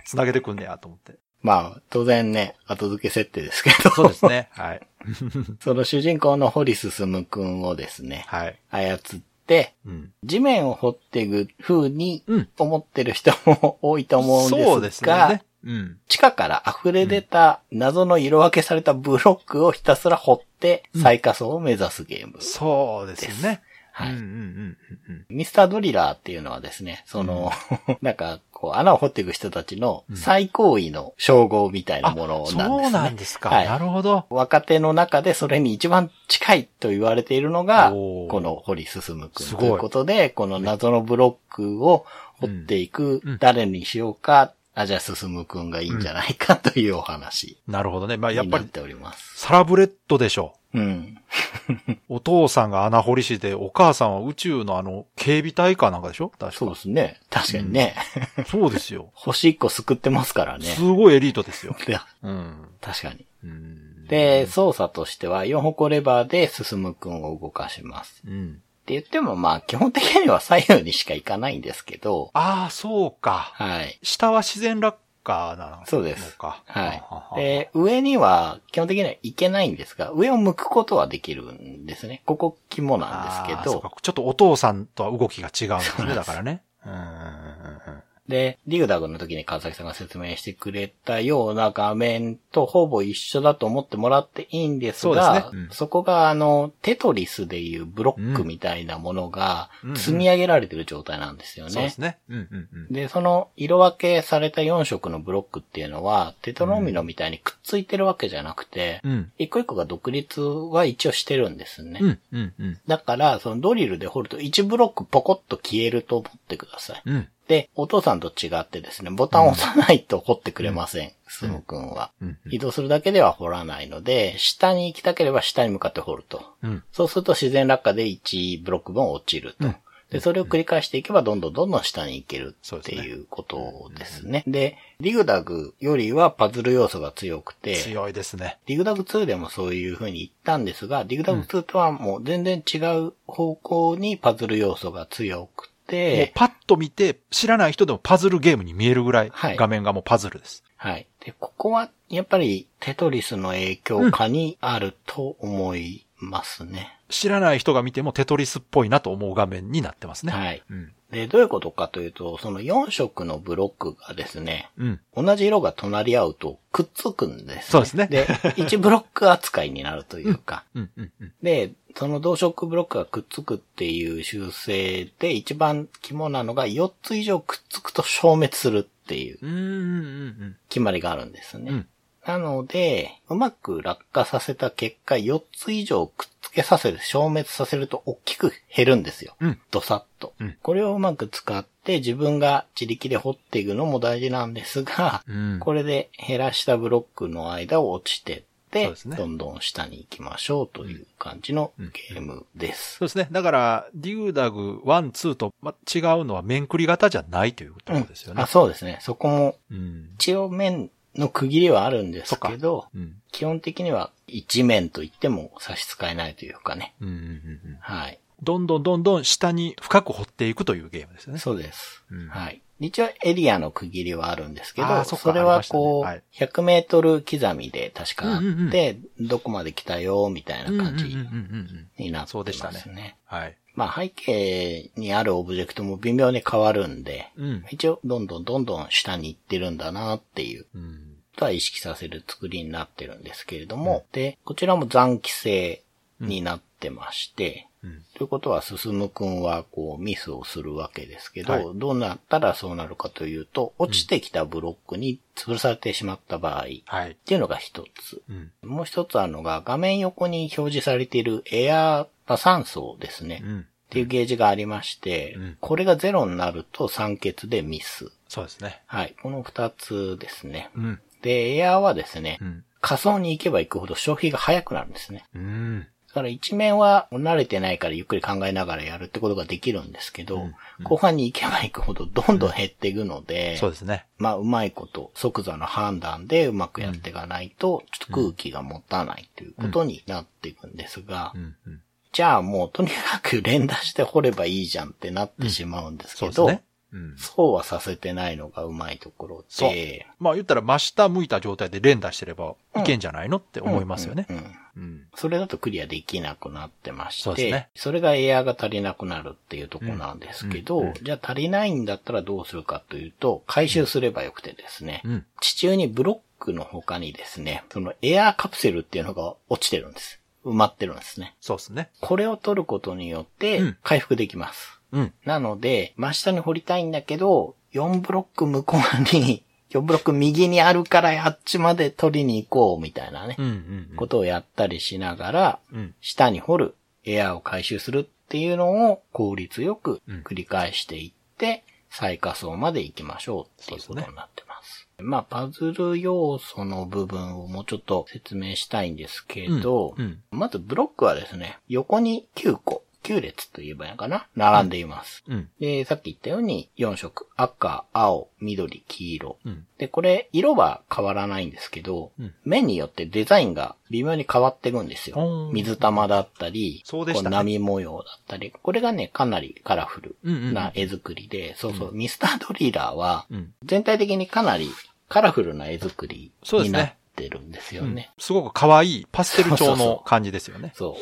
繋げてくんねやと思って。まあ、当然ね、後付け設定ですけど。そうですね。はい。その主人公の堀進くんをですね、はい。操って、うん。地面を掘っていく風にうん思ってる人も多いと思うんですが、そうですね。うん。地下から溢れ出た謎の色分けされたブロックをひたすら掘って最下層を目指すゲーム。そうですね。はいうんうんうんうんミスタードリラーっていうのはですね、その、なんか、こう、穴を掘っていく人たちの最高位の称号みたいなものなんですね。そうなんですか。はいなるほど。若手の中でそれに一番近いと言われているのが、この堀進くんということで、この謎のブロックを掘っていくうん、誰にしようか、あ、じゃあ進くんがいいんじゃないかというお話なるほどね。まあ、やっぱり。サラブレッドでしょうん。う。お父さんが穴掘り師で、お母さんは宇宙のあの、警備隊かなんかでしょ？確か。そうですね。確かにね。そうですよ。星一個救ってますからね。すごいエリートですよ。いやうん。確かに。うん。で、操作としては4歩レバーで進くんを動かします。うん。って言ってもまあ基本的には左右にしか行かないんですけど、ああ、そうか。はい。下は自然落下なのか。そうですははい。で、上には基本的には行けないんですが、上を向くことはできるんですね。ここ肝なんですけどあーそうか、ちょっとお父さんとは動きが違うんですね。だからね。うんうんうんうんで、リグダグの時に川崎さんが説明してくれたような画面とほぼ一緒だと思ってもらっていいんですそうが、ですねうんそこがあの、テトリスでいうブロックみたいなものがうん積み上げられてる状態なんですよね。そうですね。うんうんうん。で、その色分けされた4色のブロックっていうのは、テトロミノみたいにくっついてるわけじゃなくて、うん。一個一個が独立は一応してるんですね。うんうんうん。だから、そのドリルで掘ると1ブロックポコッと消えると思ってください。うん。で、お父さんと違ってですね、ボタンを押さないと掘ってくれません、スム君は。うん移動するだけでは掘らないので、下に行きたければ下に向かって掘ると。うん。そうすると自然落下で1ブロック分落ちると。うんで、それを繰り返していけばどんどんどんどん下に行けるってそうですねいうことですね。で、リグダグよりはパズル要素が強くて、強いですね。リグダグ2でもそういう風に言ったんですが、リグダグ2とはもう全然違う方向にパズル要素が強くもうて、パッと見て、知らない人でもパズルゲームに見えるぐらい、はい画面がもうパズルです。はい。で、ここはやっぱりテトリスの影響下にあると思いますね。知らない人が見てもテトリスっぽいなと思う画面になってますね。はい。うん。で、どういうことかというと、その4色のブロックがですね、うん。同じ色が隣り合うとくっつくんです、ね。そうですねで、1ブロック扱いになるというか。うんうんうん。で、その同色ブロックがくっつくっていう習性で一番肝なのが4つ以上くっつくと消滅するっていううんうんうん決まりがあるんですね。うんなので、うまく落下させた結果、4つ以上くっつけさせて消滅させると大きく減るんですよ。うんドサッと。うんこれをうまく使って自分が自力で掘っていくのも大事なんですが、うん。これで減らしたブロックの間を落ちてですねどんどん下に行きましょうという感じのゲームです。そうですね。だから、デューダグ1、2と、ま、違うのは面繰り型じゃないというところですよねあ。そうですね。そこもうん。一応面の区切りはあるんですけど、うん。基本的には一面と言っても差し支えないというかね。うんうんうんうん。はい。どんどんどんどん下に深く掘っていくというゲームですよね。そうです。うんはい。一応エリアの区切りはあるんですけど、そそれはこう、ありま100メートル刻みで確かあうんうんうんって、どこまで来たよ、みたいな感じになってそうでますしたねね。はい。まあ背景にあるオブジェクトも微妙に変わるんで、うん。一応どんどんどんどん下に行ってるんだなっていううん。とは意識させる作りになってるんですけれども、で、こちらも残機制になってまして、うん。ということは、進むくんは、こう、ミスをするわけですけど、はいどうなったらそうなるかというと、落ちてきたブロックに潰されてしまった場合、っはい。ていうのが一つ。うん。もう一つあるのが、画面横に表示されているエアー酸素ですね。うん。っていうゲージがありまして、うんこれがゼロになると酸欠でミス。そうですね。はい。この二つですね。うん。で、エアーはですね、うん。仮想に行けば行くほど消費が早くなるんですね。うん。だから一面は慣れてないからゆっくり考えながらやるってことができるんですけど、うん後半に行けば行くほどどんどん減っていくので、そうですね。まあうまいこと即座の判断でうまくやっていかないと、ちょっと空気が持たないということになっていくんですが、うん。うん。じゃあもうとにかく連打して掘ればいいじゃんってなってしまうんですけど、そうですね。うん。そうはさせてないのがうまいところで、まあ言ったら真下向いた状態で連打してればいけんじゃないのって思いますよね。うんうんうん。それだとクリアできなくなってまして、そうですねそれがエアが足りなくなるっていうところなんですけど、うんうんじゃあ足りないんだったらどうするかというと、回収すればよくてですね、うん。地中にブロックの他にですね、そのエアーカプセルっていうのが落ちてるんです。埋まってるんですね。そうですね。これを取ることによってうん回復できます。うん。なので、真下に掘りたいんだけど、4ブロック向こうに、4ブロック右にあるからあっちまで取りに行こうみたいなね、うん。うん。うんことをやったりしながら、うん。下に掘る、エアーを回収するっていうのを効率よくうん繰り返していって、最下層まで行きましょうっていうことになってます。まあ、パズル要素の部分をもうちょっと説明したいんですけど、うんうんまずブロックはですね、横に9個、9列と言えばいいのかな？並んでいます。うん。で、さっき言ったように4色。赤、青、緑、黄色。うん。で、これ、色は変わらないんですけど、うん面によってデザインが微妙に変わっていくんですよ水玉だったり、そうでしたねこ波模様だったり、これがね、かなりカラフルうんうんうんな絵作りで、そうそう、ミスタードリーラーは、うん。全体的にかなりカラフルな絵作りそうですねになってるんですよね。すごく可愛いパステル調の感じですよね。そう。う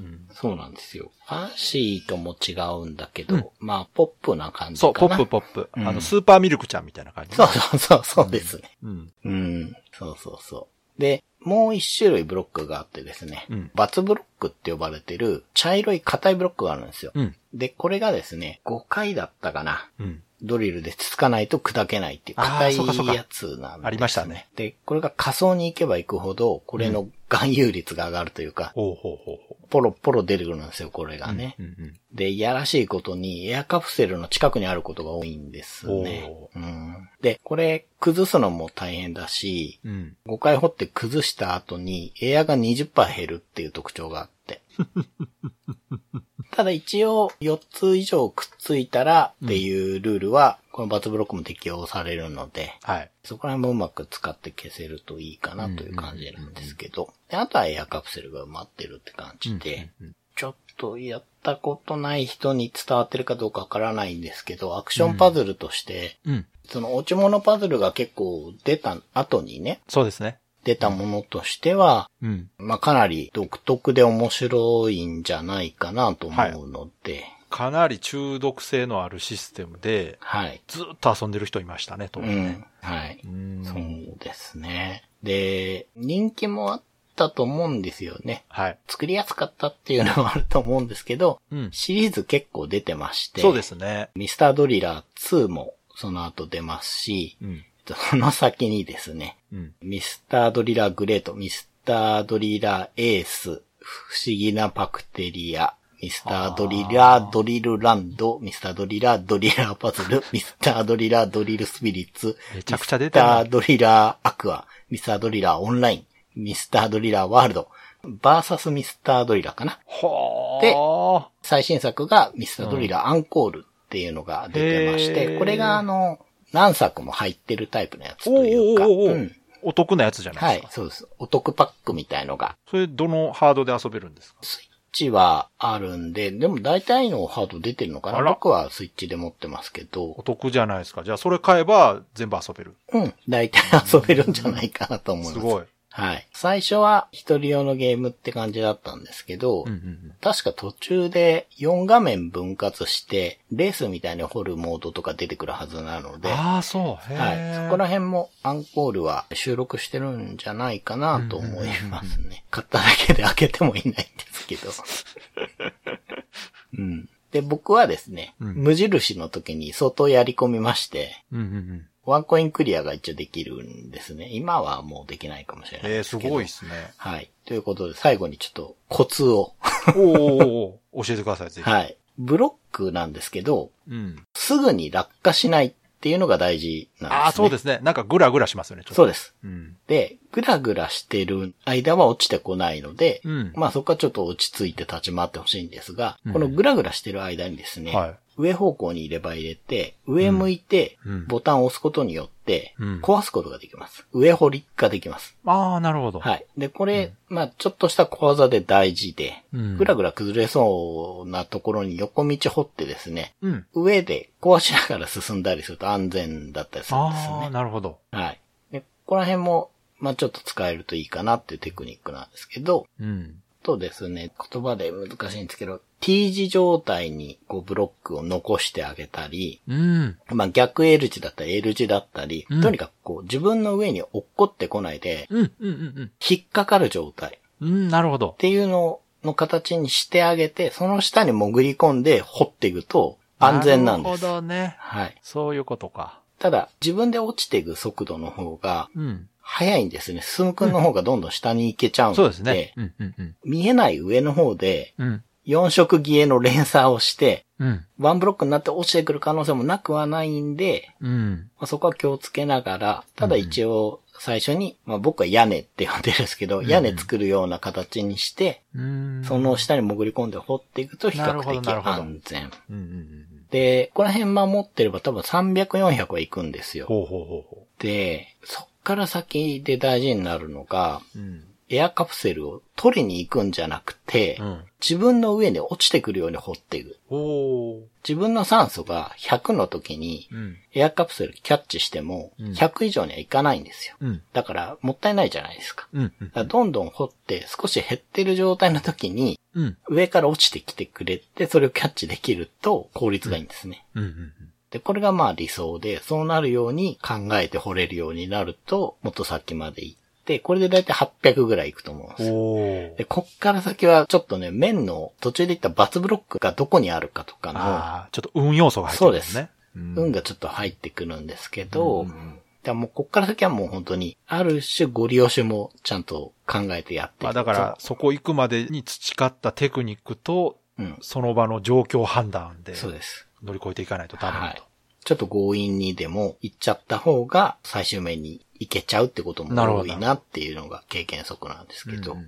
ん。そうなんですよ。ファンシーとも違うんだけど、うんまあ、ポップな感じそう、ポかな。ップポップ。うんあの、スーパーミルクちゃんみたいな感じ。そうそうそう、そうですね。うん。うん。そうそうそう。で、もう一種類ブロックがあってですね、うんバツブロックって呼ばれてる茶色い硬いブロックがあるんですよ。うん。で、これがですね、5回だったかな。うん。ドリルでつつかないと砕けないっていう硬いやつなんです、ね。ありましたね。で、これが仮想に行けば行くほど、これの含有率が上がるというか、ほうほうほうほポロポロ出てくるんですよ、これがう。ね。うんうん。で、いやらしいことにエアカプセルの近くにあることが多いんですねお。うん、で、これ崩すのも大変だし、うん。5回掘って崩した後にエアが20%減るっていう特徴があって。ただ一応4つ以上くっついたらっていうルールは、このバツブロックも適用されるので、はい。そこら辺もうまく使って消せるといいかなという感じなんですけど、であとはエアカプセルが埋まってるって感じで、ちょっとやったことない人に伝わってるかどうかわからないんですけど、アクションパズルとして、うん。その落ち物パズルが結構出た後にね、そうですね。出たものとしては、うん。まあ、かなり独特で面白いんじゃないかなと思うので、かなり中毒性のあるシステムで、はい。ずっと遊んでる人いましたね、当時ね。うん。はい。うんそうですね。で、人気もあったと思うんですよね。はい。作りやすかったっていうのもあると思うんですけど、うん。シリーズ結構出てまして、そうですね。ミスタードリラー2もその後出ますし、うん。と、その先にですね、うん。ミスタードリラーグレート、ミスタードリラーエース、不思議なパクテリア、ミスタードリラードリルランド、ミスタードリラードリラーパズル、ミスタードリラードリルスピリッツ、めちゃくちゃ出てるなミスタードリラーアクア、ミスタードリラーオンライン、ミスタードリラーワールド、バーサスミスタードリラーかな。はあ。最新作がミスタードリラーアンコールっていうのが出てましへて、ーこれがあの、何作も入ってるタイプのやつというか、おーおーおーうん。お得なやつじゃなはいいですか。、そうです。お得パックみたいのが。それ、どのハードで遊べるんですか？スイッチはあるんで、でも大体のハード出てるのかな僕はスイッチで持ってますけおど、得じゃないですか。じゃあ、それ買えば全部遊べる。うん、大体遊べるんじゃないかなと思います。すごい。はい。最初は一人用のゲームって感じだったんですけど、うんうんうん。確か途中で4画面分割して、レースみたいに掘るモードとか出てくるはずなので、ああ、そう。へはい。え。そこら辺もアンコールは収録してるんじゃないかなと思いますね。買っただけで開けてもいないんですけど。うん。で、僕はですね、うん無印の時に相当やり込みまして、うんうんうん。ワンコインクリアが一応できるんですね。今はもうできないかもしれないええ、ですごいですね。はい。ということで、最後にちょっとコツを。おーお教えてください、ぜひ。はい。ブロックなんですけど、うん。すぐに落下しないっていうのが大事なんですね。ああ、そうですね。なんかグラグラしますよね、ちょっと。そうです。うん。で、ぐらぐらしてる間は落ちてこないので、うん。まあそこはちょっと落ち着いて立ち回ってほしいんですが、うんこのぐらぐらしてる間にですね、はい。上方向に入れ歯入れて、上向いてうん、ボタンを押すことによってうん、壊すことができます。上掘りができます。ああ、なるほど。はい。で、これ、まあちょっとした小技で大事で、うんぐらぐら崩れそうなところに横道掘ってですね、うん。上で壊しながら進んだりすると安全だったりするんですよああ、ね。なるほど。はい。で、ここら辺も、まあちょっと使えるといいかなっていうテクニックなんですけど、うん。とですね、言葉で難しいんですけど、T 字状態にこうブロックを残してあげたり、うん。まあ逆 L 字だったり L 字だったり、うんとにかくこう自分の上に落っこってこないで、うん、うん、うん引っかかる状態なるほど。ていうのの形にしてあげて、その下に潜り込んで掘っていくと安全なんです。なるほどね。はい。そういうことか。ただ、自分で落ちていく速度の方がうん。速いんですね。進くんの方がどんどん下に行けちゃうので、そうですね。うん、うん、うん。見えない上の方でうん。4色消えの連鎖をして、うん。ワンブロックになって落ちてくる可能性もなくはないんで、うん。まあ、そこは気をつけながら、ただ一応最初に、まあ僕は屋根って呼んでるんですけど、ん屋根作るような形にして、うん。その下に潜り込んで掘っていくと比較的安全。うん、うん、うん。で、この辺守ってれば多分300、400は行くんですよ。ほうほうほうほで、そっから先で大事になるのが、う。うん。エアカプセルを取りに行くんじゃなくて、うん。自分の上に落ちてくるように掘っていく。自分の酸素が100の時に、うん。エアカプセルキャッチしても、うん100以上にはいかないんですよ。うん。だから、もったいないじゃないですか。からどんどん掘って少し減ってる状態の時に、うん。上から落ちてきてくれて、それをキャッチできると効率がいいんですね。うん。うん。で、これがまあ理想で、そうなるように考えて掘れるようになると、もっと先まで行って、これでだいたい800ぐらい行くと思うんです。で、こっから先はちょっとね、面の途中で言ったバツブロックがどこにあるかとかの、ああ、ちょっと運要素が入ってるんですね。うん運がちょっと入ってくるんですけど、うんだからもうこっから先はもう本当に、ある種ご利用種もちゃんと考えてやってまあだから、そこ行くまでに培ったテクニックと、うん。その場の状況判断でそうです。乗り越えていかないとダメだと。はい。ちょっと強引にでも行っちゃった方が最終面に行けちゃうってことも多いなっていうのが経験則なんですけど。うん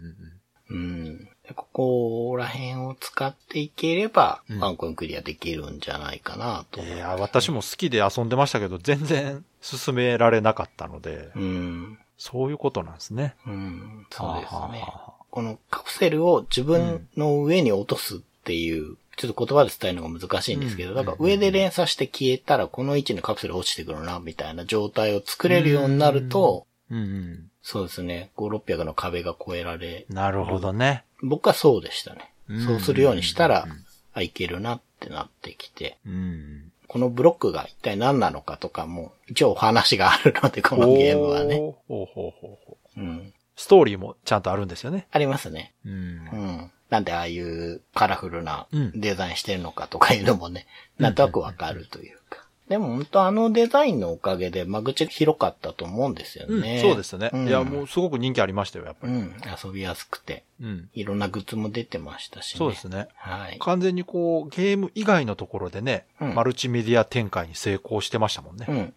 うんここら辺を使っていければ、うんワンコインクリアできるんじゃないかなとうん。いや、私も好きで遊んでましたけど、全然進められなかったので、うん。そういうことなんですね。うん。そうですね。はこのカプセルを自分の上に落とすっていう、ちょっと言葉で伝えるのが難しいんですけど、うんだから上で連鎖して消えたらこの位置にカプセル落ちてくるな、みたいな状態を作れるようになると、うんうん。そうですね、5、600の壁が越えられ、なるほどね。僕はそうでしたね。うんそうするようにしたらあ、いけるなってなってきて、うん。このブロックが一体何なのかとかも、一応お話があるので、このゲームはね。ほうほうほうほううん。ストーリーもちゃんとあるんですよね。ありますね。うんう。ん。なんでああいうカラフルなうんデザインしてるのかとかいうのもね、なんとなくわかるというか。でも本当あのデザインのおかげで間口が広かったと思うんですようんね。そうですね。んいや、もうすごく人気ありましたよ、やっぱり。うん。遊びやすくて。うん。いろんなグッズも出てましたしね。そうですね。はい。完全にこう、ゲーム以外のところでね、うんマルチメディア展開に成功してましたもんね。うん、うん。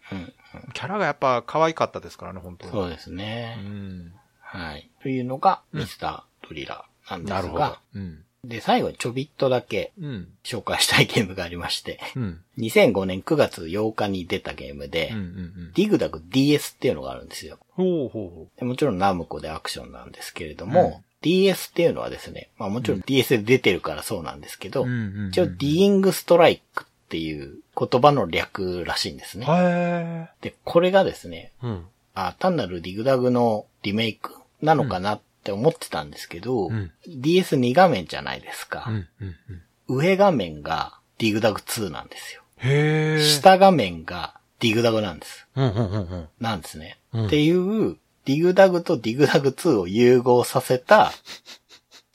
キャラがやっぱ可愛かったですからね、本当に。そうですね。うん。はい。というのが、うんミスタードリラーなんですなるほどが、。うん。で、最後にちょびっとだけうん。紹介したいゲームがありまして、うん。2005年9月8日に出たゲームで、うん。うん。ディグダグ DS っていうのがあるんですよ。ほうほうもちろんナムコでアクションなんですけれども、DS っていうのはですね、まあもちろん DS で出てるからそうなんですけど、う。うんうんうん。一応ディーングストライクっていう言葉の略らしいんですね。へで、これがですね、ーうん。あ、単なるディグダグのリメイクなのかなって思ってたんですけど、うん DS2 画面じゃないですか。うん。うん。うん。上画面がディグダグ2なんですよ。下画面がディグダグなんです。うんうんうんうん。なんですね。うんっていう、ディグダグとディグダグ2を融合させた、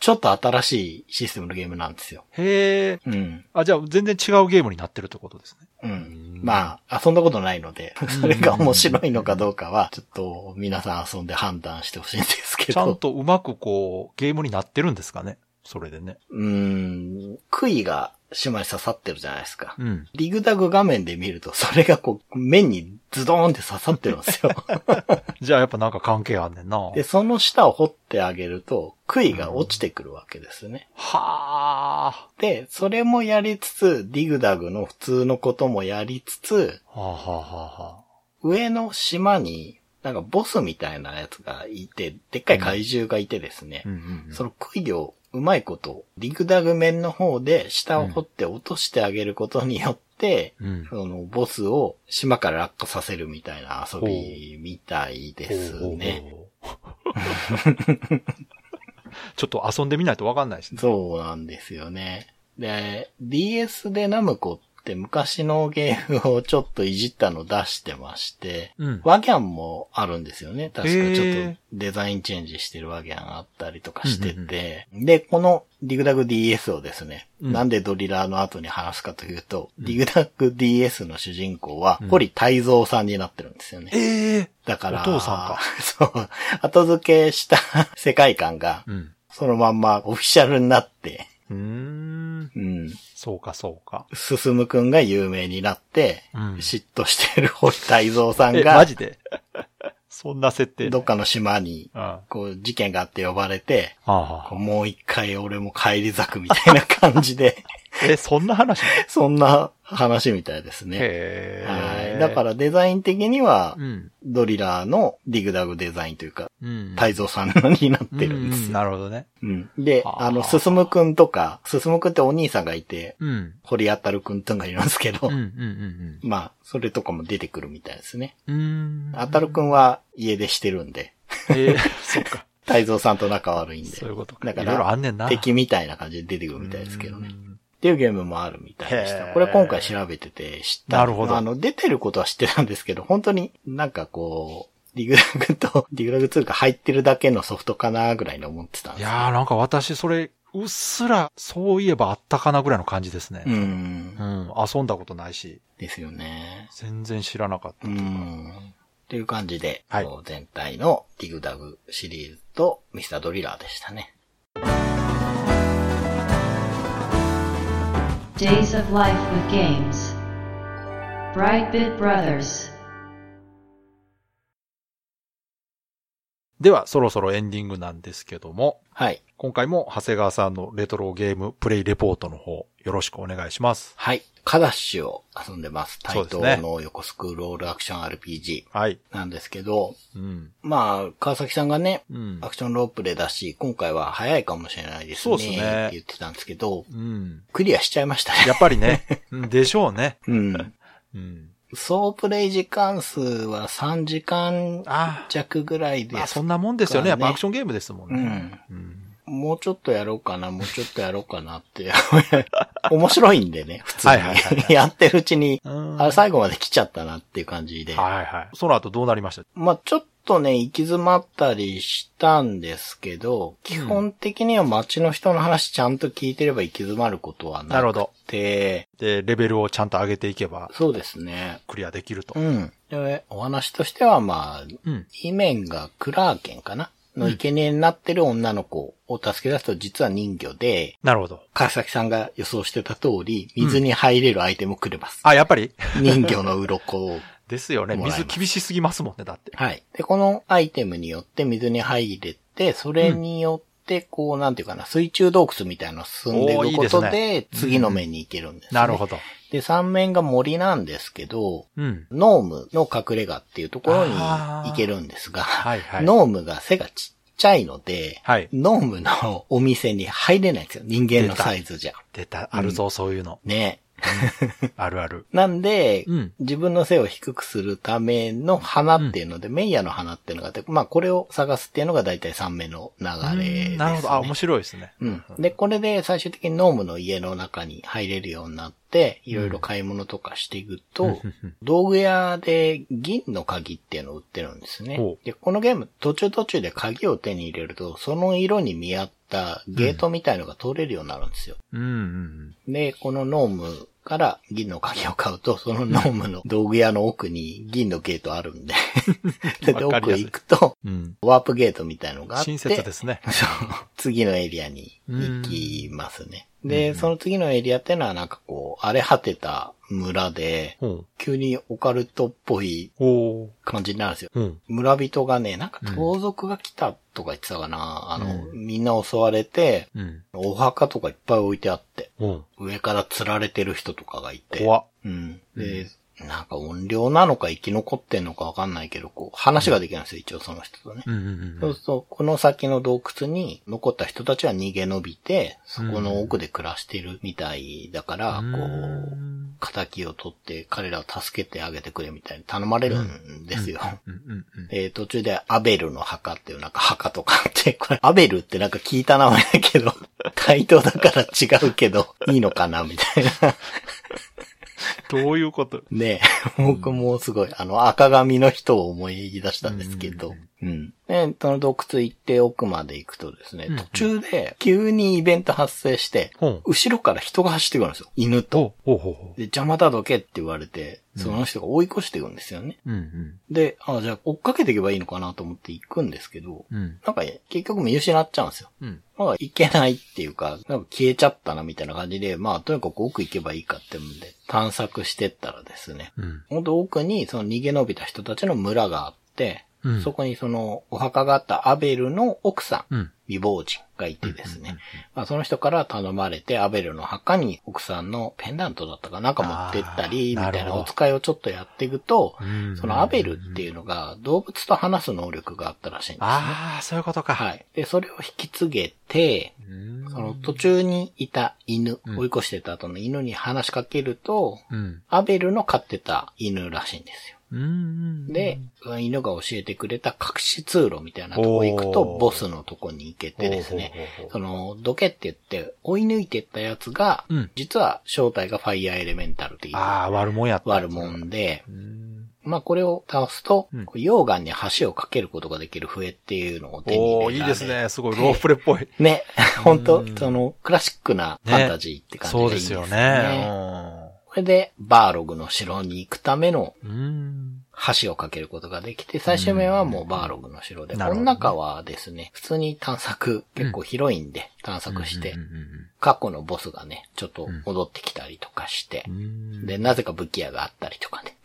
ちょっと新しいシステムのゲームなんですよ。へー。うん。あ、じゃあ全然違うゲームになってるってことですね。うん。まあ、遊んだことないので、それが面白いのかどうかは、ちょっと皆さん遊んで判断してほしいんですけちゃんど。とうまくこう、ゲームになってるんですかね？それでね。うーん、杭が島に刺さってるじゃないですか。うん。リグダグ画面で見ると、それがこう、面にズドーンって刺さってるんですよ。じゃあやっぱなんか関係あんねんな。で、その下を掘ってあげると、杭が落ちてくるわけですね。はあ。で、それもやりつつ、ディグダグの普通のこともやりつつ、はあはあはあは上の島に、なんかボスみたいなやつがいて、でっかい怪獣がいてですね、あ。うんうんうん。その杭をうまいこと、ディグダグ面の方で下を掘って落としてあげることによって、うん。そのボスを島から落下させるみたいな遊びみたいですね。ちょっと遊んでみないとわかんないですね。そうなんですよね。で、DS でナムコって昔のゲームをちょっといじったの出してまして、うん。ワギャンもあるんですよね。確かちょっとデザインチェンジしてるワギャンあったりとかしてうんうんて、で、このディグダグ DS をですね、うんなんでドリラーの後に話すかというと、ディグダグ DS の主人公はうん、堀泰造さんになってるんですよね。ええだから、お父さんか。そう、後付けした世界観が、うん。そのまんまオフィシャルになって、うーん。うん。そうか、そうか。進むくんが有名になって、うん。嫉妬してる堀泰造さん え、がマ、ジで？そんな設定どっかの島に、こう、事件があって呼ばれて、もう一回俺も帰り咲くみたいな感じで、え、そんな話そんな話みたいですね。へえ。はい。だからデザイン的にはう、ん。ドリラーのディグダグデザインというか、うん。泰造さんになってるんですうん。なるほどね。うん。で、はああの、すすむくんとか、すすむくんってお兄さんがいて、うん。堀あたるくんとかいるんですけど、うん、うん、うんまあ、それとかも出てくるみたいですね。うん。あたるくんは家出してるんで、えー、そっか。泰造さんと仲悪いんで。そういうことか。だから。敵みたいな感じで出てくるみたいですけどね。っうんていうゲームもあるみたいでした。これ今回調べてて知った。なるほどあの、出てることは知ってたんですけど、本当になんかこう、ディグラグとディ グラグ2が入ってるだけのソフトかなぐらいに思ってたんですよいやーなんか私それ、うっすら、そういえばあったかなぐらいの感じですね。う。うんん。遊んだことないし、ですよね。全然知らなかったうというか。ん。っていう感じで、はい全体のディグダグシリーズとミスタードリラーでしたね。Days of Life with Games. Brightbit Brothers. では、そろそろエンディングなんですけども、はい。今回も長谷川さんのレトロゲームプレイレポートの方、よろしくお願いします。はい。カダッシュを遊んでます。対等の横スクロールアクション RPG はい。なんですけど、うん。まあ、川崎さんがね、うんア。クションロープレだし、今回は早いかもしれないですね。そうですねって言ってたんですけど、うん。クリアしちゃいましたね。やっぱりね、う んでしょうね。うん。うん。総プレイ時間数は3時間あ弱ぐらいあ、でまあ、すそんなもんですよね。やっぱねアクションゲームですもんね。うん。もうちょっとやろうかな、もうちょっとやろうかなって。面白いんでね、普通に。はいはいはいやってるうちに、うんあ最後まで来ちゃったなっていう感じで。はいはい。その後どうなりました？まあちょっとね、行き詰まったりしたんですけど、基本的には街の人の話ちゃんと聞いてれば行き詰まることはなくて。なるほど。で、で、レベルをちゃんと上げていけば、そうですね。クリアできるとう。ん。で、お話としてはまあ、うん。イメンがクラーケンかなの生贄になってる女の子を助け出すと実は人魚で、なるほど。川崎さんが予想してた通り、水に入れるアイテムをくれます。あ、やっぱり？人魚の鱗を。ですよね。水厳しすぎますもんね、だって。はい。で、このアイテムによって水に入れて、それによって、こう、なんていうかな、水中洞窟みたいなの進んでいくことですで、次の面に行けるんです、ねなるほど。で、三面が森なんですけど、うん。ノームの隠れ家っていうところに行けるんですが、はいはいノームが背がちっちゃいので、はいノームのお店に入れないんですよ。人間のサイズじゃ。出た、あるぞ、そういうの。ね。あるある。なんで、うん自分の背を低くするための花っていうので、メイヤの花っていうのがあって、まあこれを探すっていうのが大体3目の流れです、ね。なるほど。あ、面白いですね。うん。で、これで最終的にノームの家の中に入れるようになって、いろいろ買い物とかしていくと、道具屋で銀の鍵っていうのを売ってるんですねで、このゲーム途中途中で鍵を手に入れると、その色に見合ったゲートみたいのが通れるようになるんですよ。うんうんで、このノームから銀の鍵を買うと、そのノームの道具屋の奥に銀のゲートあるんで。で、で奥行くと。ワープゲートみたいのがあって。親切ですね。次のエリアに行きますね。で、その次のエリアってのはなんかこう、荒れ果てた村で。急にオカルトっぽいほ感じになるんですよ。う。うん。村人がね、なんか盗賊が来たとか言ってたかな。あの、みんな襲われて、うん。お墓とかいっぱい置いてあって、ほ上から釣られてる人とかがいて。怖っ。うん。で、なんか音量なのか生き残ってんのかわかんないけど、こう、話ができるんですよ、一応その人とね。うんうんそうすると、この先の洞窟に残った人たちは逃げ延びて、そこの奥で暮らしてるみたいだから、うん。こう、仇を取って彼らを助けてあげてくれみたいに頼まれるんですよ。うんうんうん。で、途中でアベルの墓っていうなんか墓とかあって、これアベルってなんか聞いた名前だけど、対等だから違うけど、いいのかなみたいな。どういうこと？ね僕もすごい、あの、赤髪の人を思い出したんですけど、うん。で、その洞窟行って奥まで行くとですね、うん途中で急にイベント発生して、ほう。後ろから人が走ってくるんですよ。犬と。ほうほうほで、邪魔だどけって言われて、その人が追い越していくんですよね。う。うんで、あじゃあ追っかけていけばいいのかなと思って行くんですけど、うん。うん。なんか結局見失っちゃうんですよ。うん。まあ、行けないっていうか、なんか消えちゃったなみたいな感じで、まあ、とにかく奥行けばいいかってんで、探索してったらですね、うん。ほんと奥にその逃げ延びた人たちの村があって、うんそこにそのお墓があったアベルの奥さん、うん。未亡人がいてですね、まあ、その人から頼まれてアベルの墓に奥さんのペンダントだったかなんか持ってったり、みたいなお使いをちょっとやっていくとうん、そのアベルっていうのが動物と話す能力があったらしいんですね。ああ、そういうことか。はい。で、それを引き継げて、うん。その途中にいた犬、うん追い越してた後の犬に話しかけると、うん。アベルの飼ってた犬らしいんですよ。うん。で、犬が教えてくれた隠し通路みたいなとこ行くと、ボスのとこに行けてですねその、どけって言って追い抜いてったやつが、うん実は正体がファイアーエレメンタルっていうああ、悪者やった。悪者で、うん。まあこれを倒すと、うん溶岩に橋を架けることができる笛っていうのを手に入れおー、いいですね。すごい、ロープレっぽい。ね、本当うんその、クラシックなファンタジーって感じでいいそうんですよね。これで、バーログの城に行くためのうん。橋を架けることができて、最終面はもうバーログの城で、この中はですね、普通に探索、結構広いんで、探索して過去のボスがね、ちょっと戻ってきたりとかしてう、ん。で、なぜか武器屋があったりとかね。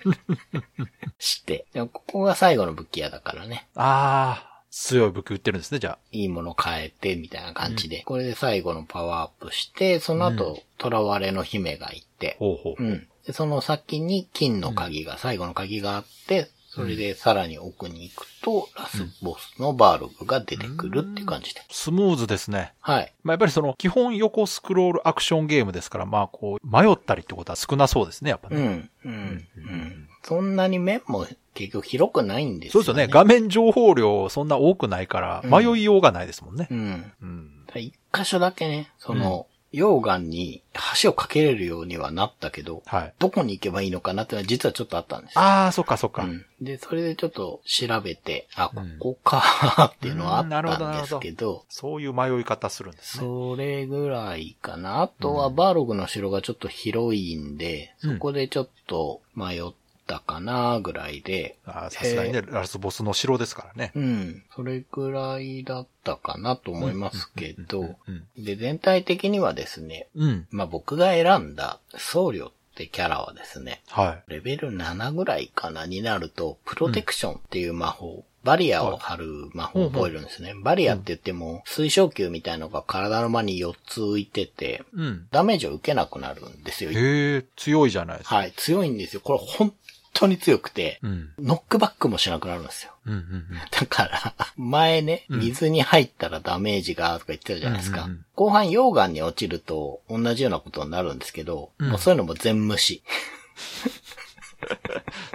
して、でもここが最後の武器屋だからね。ああ、強い武器売ってるんですね、じゃあ。いいもの変えて、みたいな感じで。これで最後のパワーアップして、その後、囚われの姫がいて、ほうほう。うん。で、その先に金の鍵が、最後の鍵があって、それでさらに奥に行くと、ラスボスのバーログが出てくるっていう感じで。スムーズですね。はい。まあ、やっぱりその、基本横スクロールアクションゲームですから、まあ、こう、迷ったりってことは少なそうですね、やっぱね。うん。うん。うん。そんなに面も結局広くないんですよ、そうですよね。画面情報量そんな多くないから、うん迷いようがないですもんね。うん。うん。一箇所だけね、その、溶岩に橋を架けれるようにはなったけど、はい。どこに行けばいいのかなってのは実はちょっとあったんですよ。ああ、そっかそっか。うん。で、それでちょっと調べて、あ、こうんこかっていうのはあうんなるほどったんですけど、そういう迷い方するんですね。それぐらいかな。あとはバーログの城がちょっと広いんで、うんそこでちょっと迷ったかなぐらいで、さすがにね、ラスボスの城ですからね。うん。それぐらいだったかなと思いますけど、うん。で、全体的にはですね、うん。まあ僕が選んだ僧侶ってキャラはですね、はい。レベル7ぐらいかなになると、プロテクションっていう魔法、バリアを張る魔法を覚えるんですね。バリアって言っても、水晶球みたいのが体の間に4つ浮いてて、うん。ダメージを受けなくなるんですよ。へえ、強いじゃないですか。はい、強いんですよ。これ本当に強くて、うん。ノックバックもしなくなるんですよ。うんうんうん。だから、前ね、うん水に入ったらダメージがとか言ってたじゃないですか。うんうんうん後半溶岩に落ちると同じようなことになるんですけど、うんもうそういうのも全無視。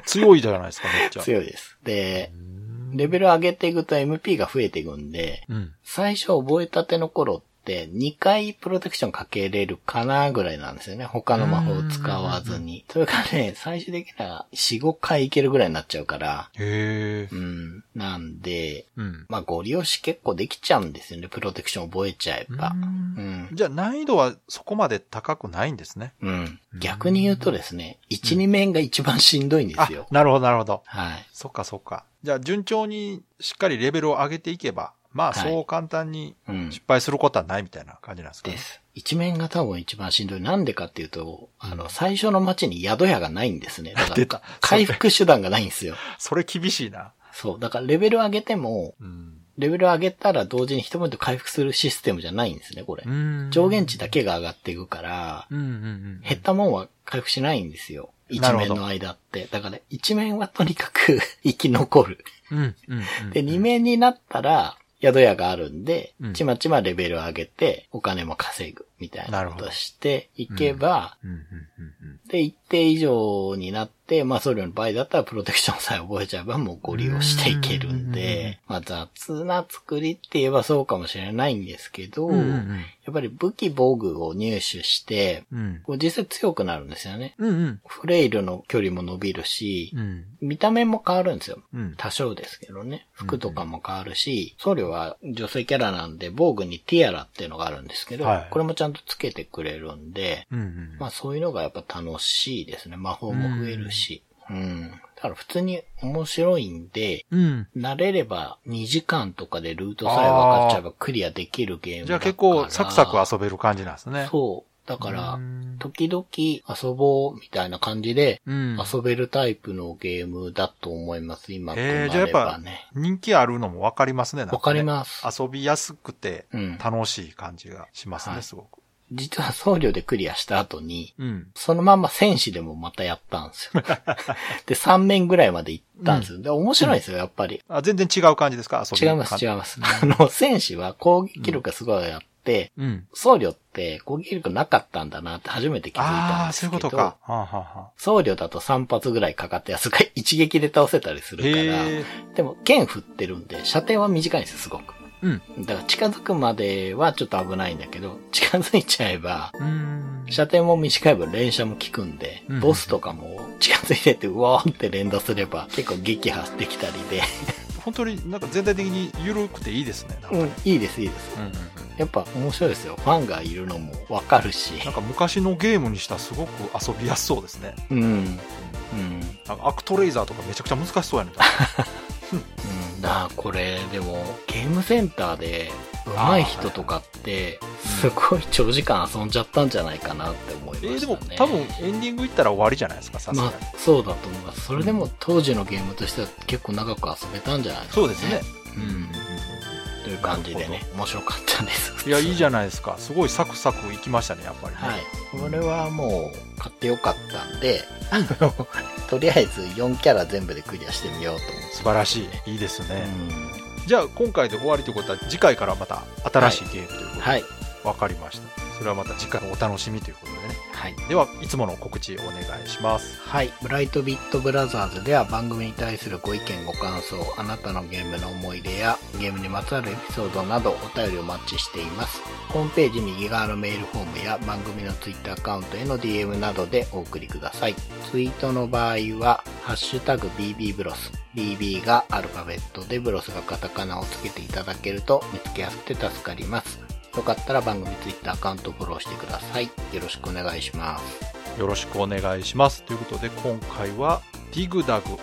強いじゃないですか、めっちゃ。強いです。で、レベル上げていくと MP が増えていくんで、うん。最初覚えたての頃って2回プロテクションかけれるかなぐらいなんですよね。他の魔法を使わずに。それがね、最終的には4、5回いけるぐらいになっちゃうから、へえ。うん。なんで、うん。まあ、ご利用し結構できちゃうんですよね。プロテクション覚えちゃえば。うん。じゃあ難易度はそこまで高くないんですね。うん。逆に言うとですね、1、2面が一番しんどいんであすよ、。なるほど、なるほど。はい。そっかそっか。じゃあ順調にしっかりレベルを上げていけば、まあはいそう簡単にうん。失敗することはないみたいな感じなんですかね。です。一面が多分一番しんどい。なんでかっていうと、あの、最初の街に宿屋がないんですね。だか回復手段がないんですよ。それ厳しいな。そう。だからレベル上げても、うん。レベル上げたら同時に一ポイント回復するシステムじゃないんですね、これ。うん上限値だけが上がっていくから、うんうんうん。減ったもんは回復しないんですよ。一面の間って。だから一面はとにかく 生き残る。うんうんうん。で、二面になったら、宿屋があるんでうん、ちまちまレベル上げて、お金も稼ぐ、みたいなことしていけば、うん。うん。うん。で、一定以上になって、まあ、僧侶の場合だったらプロテクションさえ覚えちゃえばもうご利用していけるんで、まあ、雑な作りって言えばそうかもしれないんですけど、うん。うんうんやっぱり武器防具を入手して、うん。こう実際強くなるんですよね。うんうん。フレイルの距離も伸びるし、うん。見た目も変わるんですよ。うん。多少ですけどね。服とかも変わるし、僧侶は女性キャラなんで、防具にティアラっていうのがあるんですけど、はいこれもちゃんとつけてくれるんで、うんうん。まあそういうのがやっぱ楽しいですね。魔法も増えるし。うん。だから普通に面白いんで、うん。慣れれば2時間とかでルートさえ分かっちゃえばクリアできるゲームじゃあ。結構サクサク遊べる感じなんですね。そう。だからうん、時々遊ぼうみたいな感じでうん。遊べるタイプのゲームだと思います。今となえー、じゃあやれっぱばね。人気あるのもわかりますね。なんねわかります。遊びやすくてうん。楽しい感じがしますね、はいすごく。実は僧侶でクリアした後に、うん。そのまま戦士でもまたやったんですよ。で、3面ぐらいまで行ったんですよ。で、面白いですよ、やっぱり。あ、全然違う感じですか？違います、違います。あの、戦士は攻撃力がすごいあって、うん。僧侶って攻撃力なかったんだなって初めて気づいたああ、んですけど。そういうことか。はあ、はあは僧侶だと3発ぐらいかかったやつが一撃で倒せたりすあ、るから。でも剣振ってるんで、射程は短いんですよ、すごく。うん。だから近づくまではちょっと危ないんだけど、近づいちゃえば、うん。射程も短い分連射も効くんで、うんボスとかも近づいてってうわーって連打すれば結構撃破できたりで、本当になんか全体的に緩くていいですね。うん、いいです、いいです。うんうんうんやっぱ面白いですよ。ファンがいるのもわかるし。なんか昔のゲームにしたらすごく遊びやすそうですね。うん。うん。なんかアクトレイザーとかめちゃくちゃ難しそうやねん。うん。だこれ、でも、ゲームセンターで上手い人とかって、すごい長時間遊んじゃったんじゃないかなって思いましたね。えーでも多分エンディングいったら終わりじゃないですか、さすがに。まあ、そうだと思います。それでも当時のゲームとしては結構長く遊べたんじゃないですか、そうですね。。うん。という感じでね、面白かったです。いや、いいじゃゃないですか。すごいサクサクいきましたね、やっぱりね。はい。これはもう買ってよかったんで、あの、とりあえず4キャラ全部でクリアしてみようと思って。素晴らしい。いいですね。うん。じゃあ、今回で終わりということは、次回からまた新しいゲームということで、はい。わかりました。それはまた次回お楽しみということでね。はい。では、いつもの告知お願いします。はい。ブライトビットブラザーズでは番組に対するご意見ご感想、あなたのゲームの思い出やゲームにまつわるエピソードなどお便りをお待ちしています。ホームページ右側のメールフォームや番組のツイッターアカウントへの DM などでお送りください。ツイートの場合は、ハッシュタグ BB ブロス。BB がアルファベットでブロスがカタカナをつけていただけると見つけやすくて助かります。よかったら番組ツイッターアカウントフォローしてください。よろしくお願いします。よろしくお願いします。ということで、今回は、ディグダグ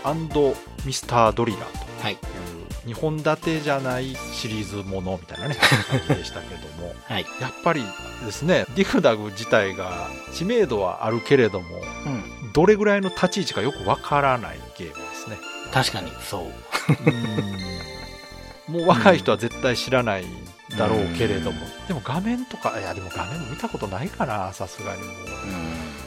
ミスタードリラーとはい。いう、2本立てじゃないシリーズものみたいなね、感じでしたけども、はい。やっぱりですね、ディグダグ自体が知名度はあるけれども、うん。どれぐらいの立ち位置かよくわからないゲームですね。確かに、そう。もう若い人は絶対知らないだろうけれども、でも画面とか、いやでも画面も見たことないかな、さすがにもう。うん。うん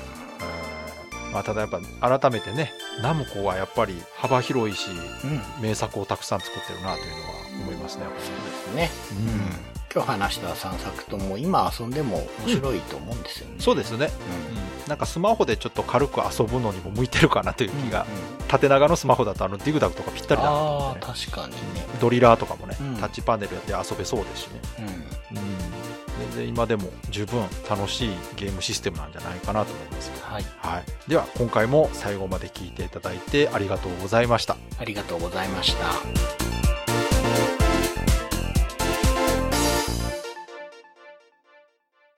まあ、ただやっぱ改めてね、ナムコはやっぱり幅広いし、うん。名作をたくさん作ってるなというのは思いますね。ですね。うんうん。今日話した3作とも今遊んでも面白いと思うんですよね。そうですね、うん。うんなんかスマホでちょっと軽く遊ぶのにも向いてるかなという気が、うん縦長のスマホだとあのディグダグとかぴったりだなとね確かにね。ドリラーとかもね、うんタッチパネルやって遊べそうですしね、うん。うん、全然今でも十分楽しいゲームシステムなんじゃないかなと思いますけど、はい。はい、では今回も最後まで聞いていただいてありがとうございましたありがとうございました。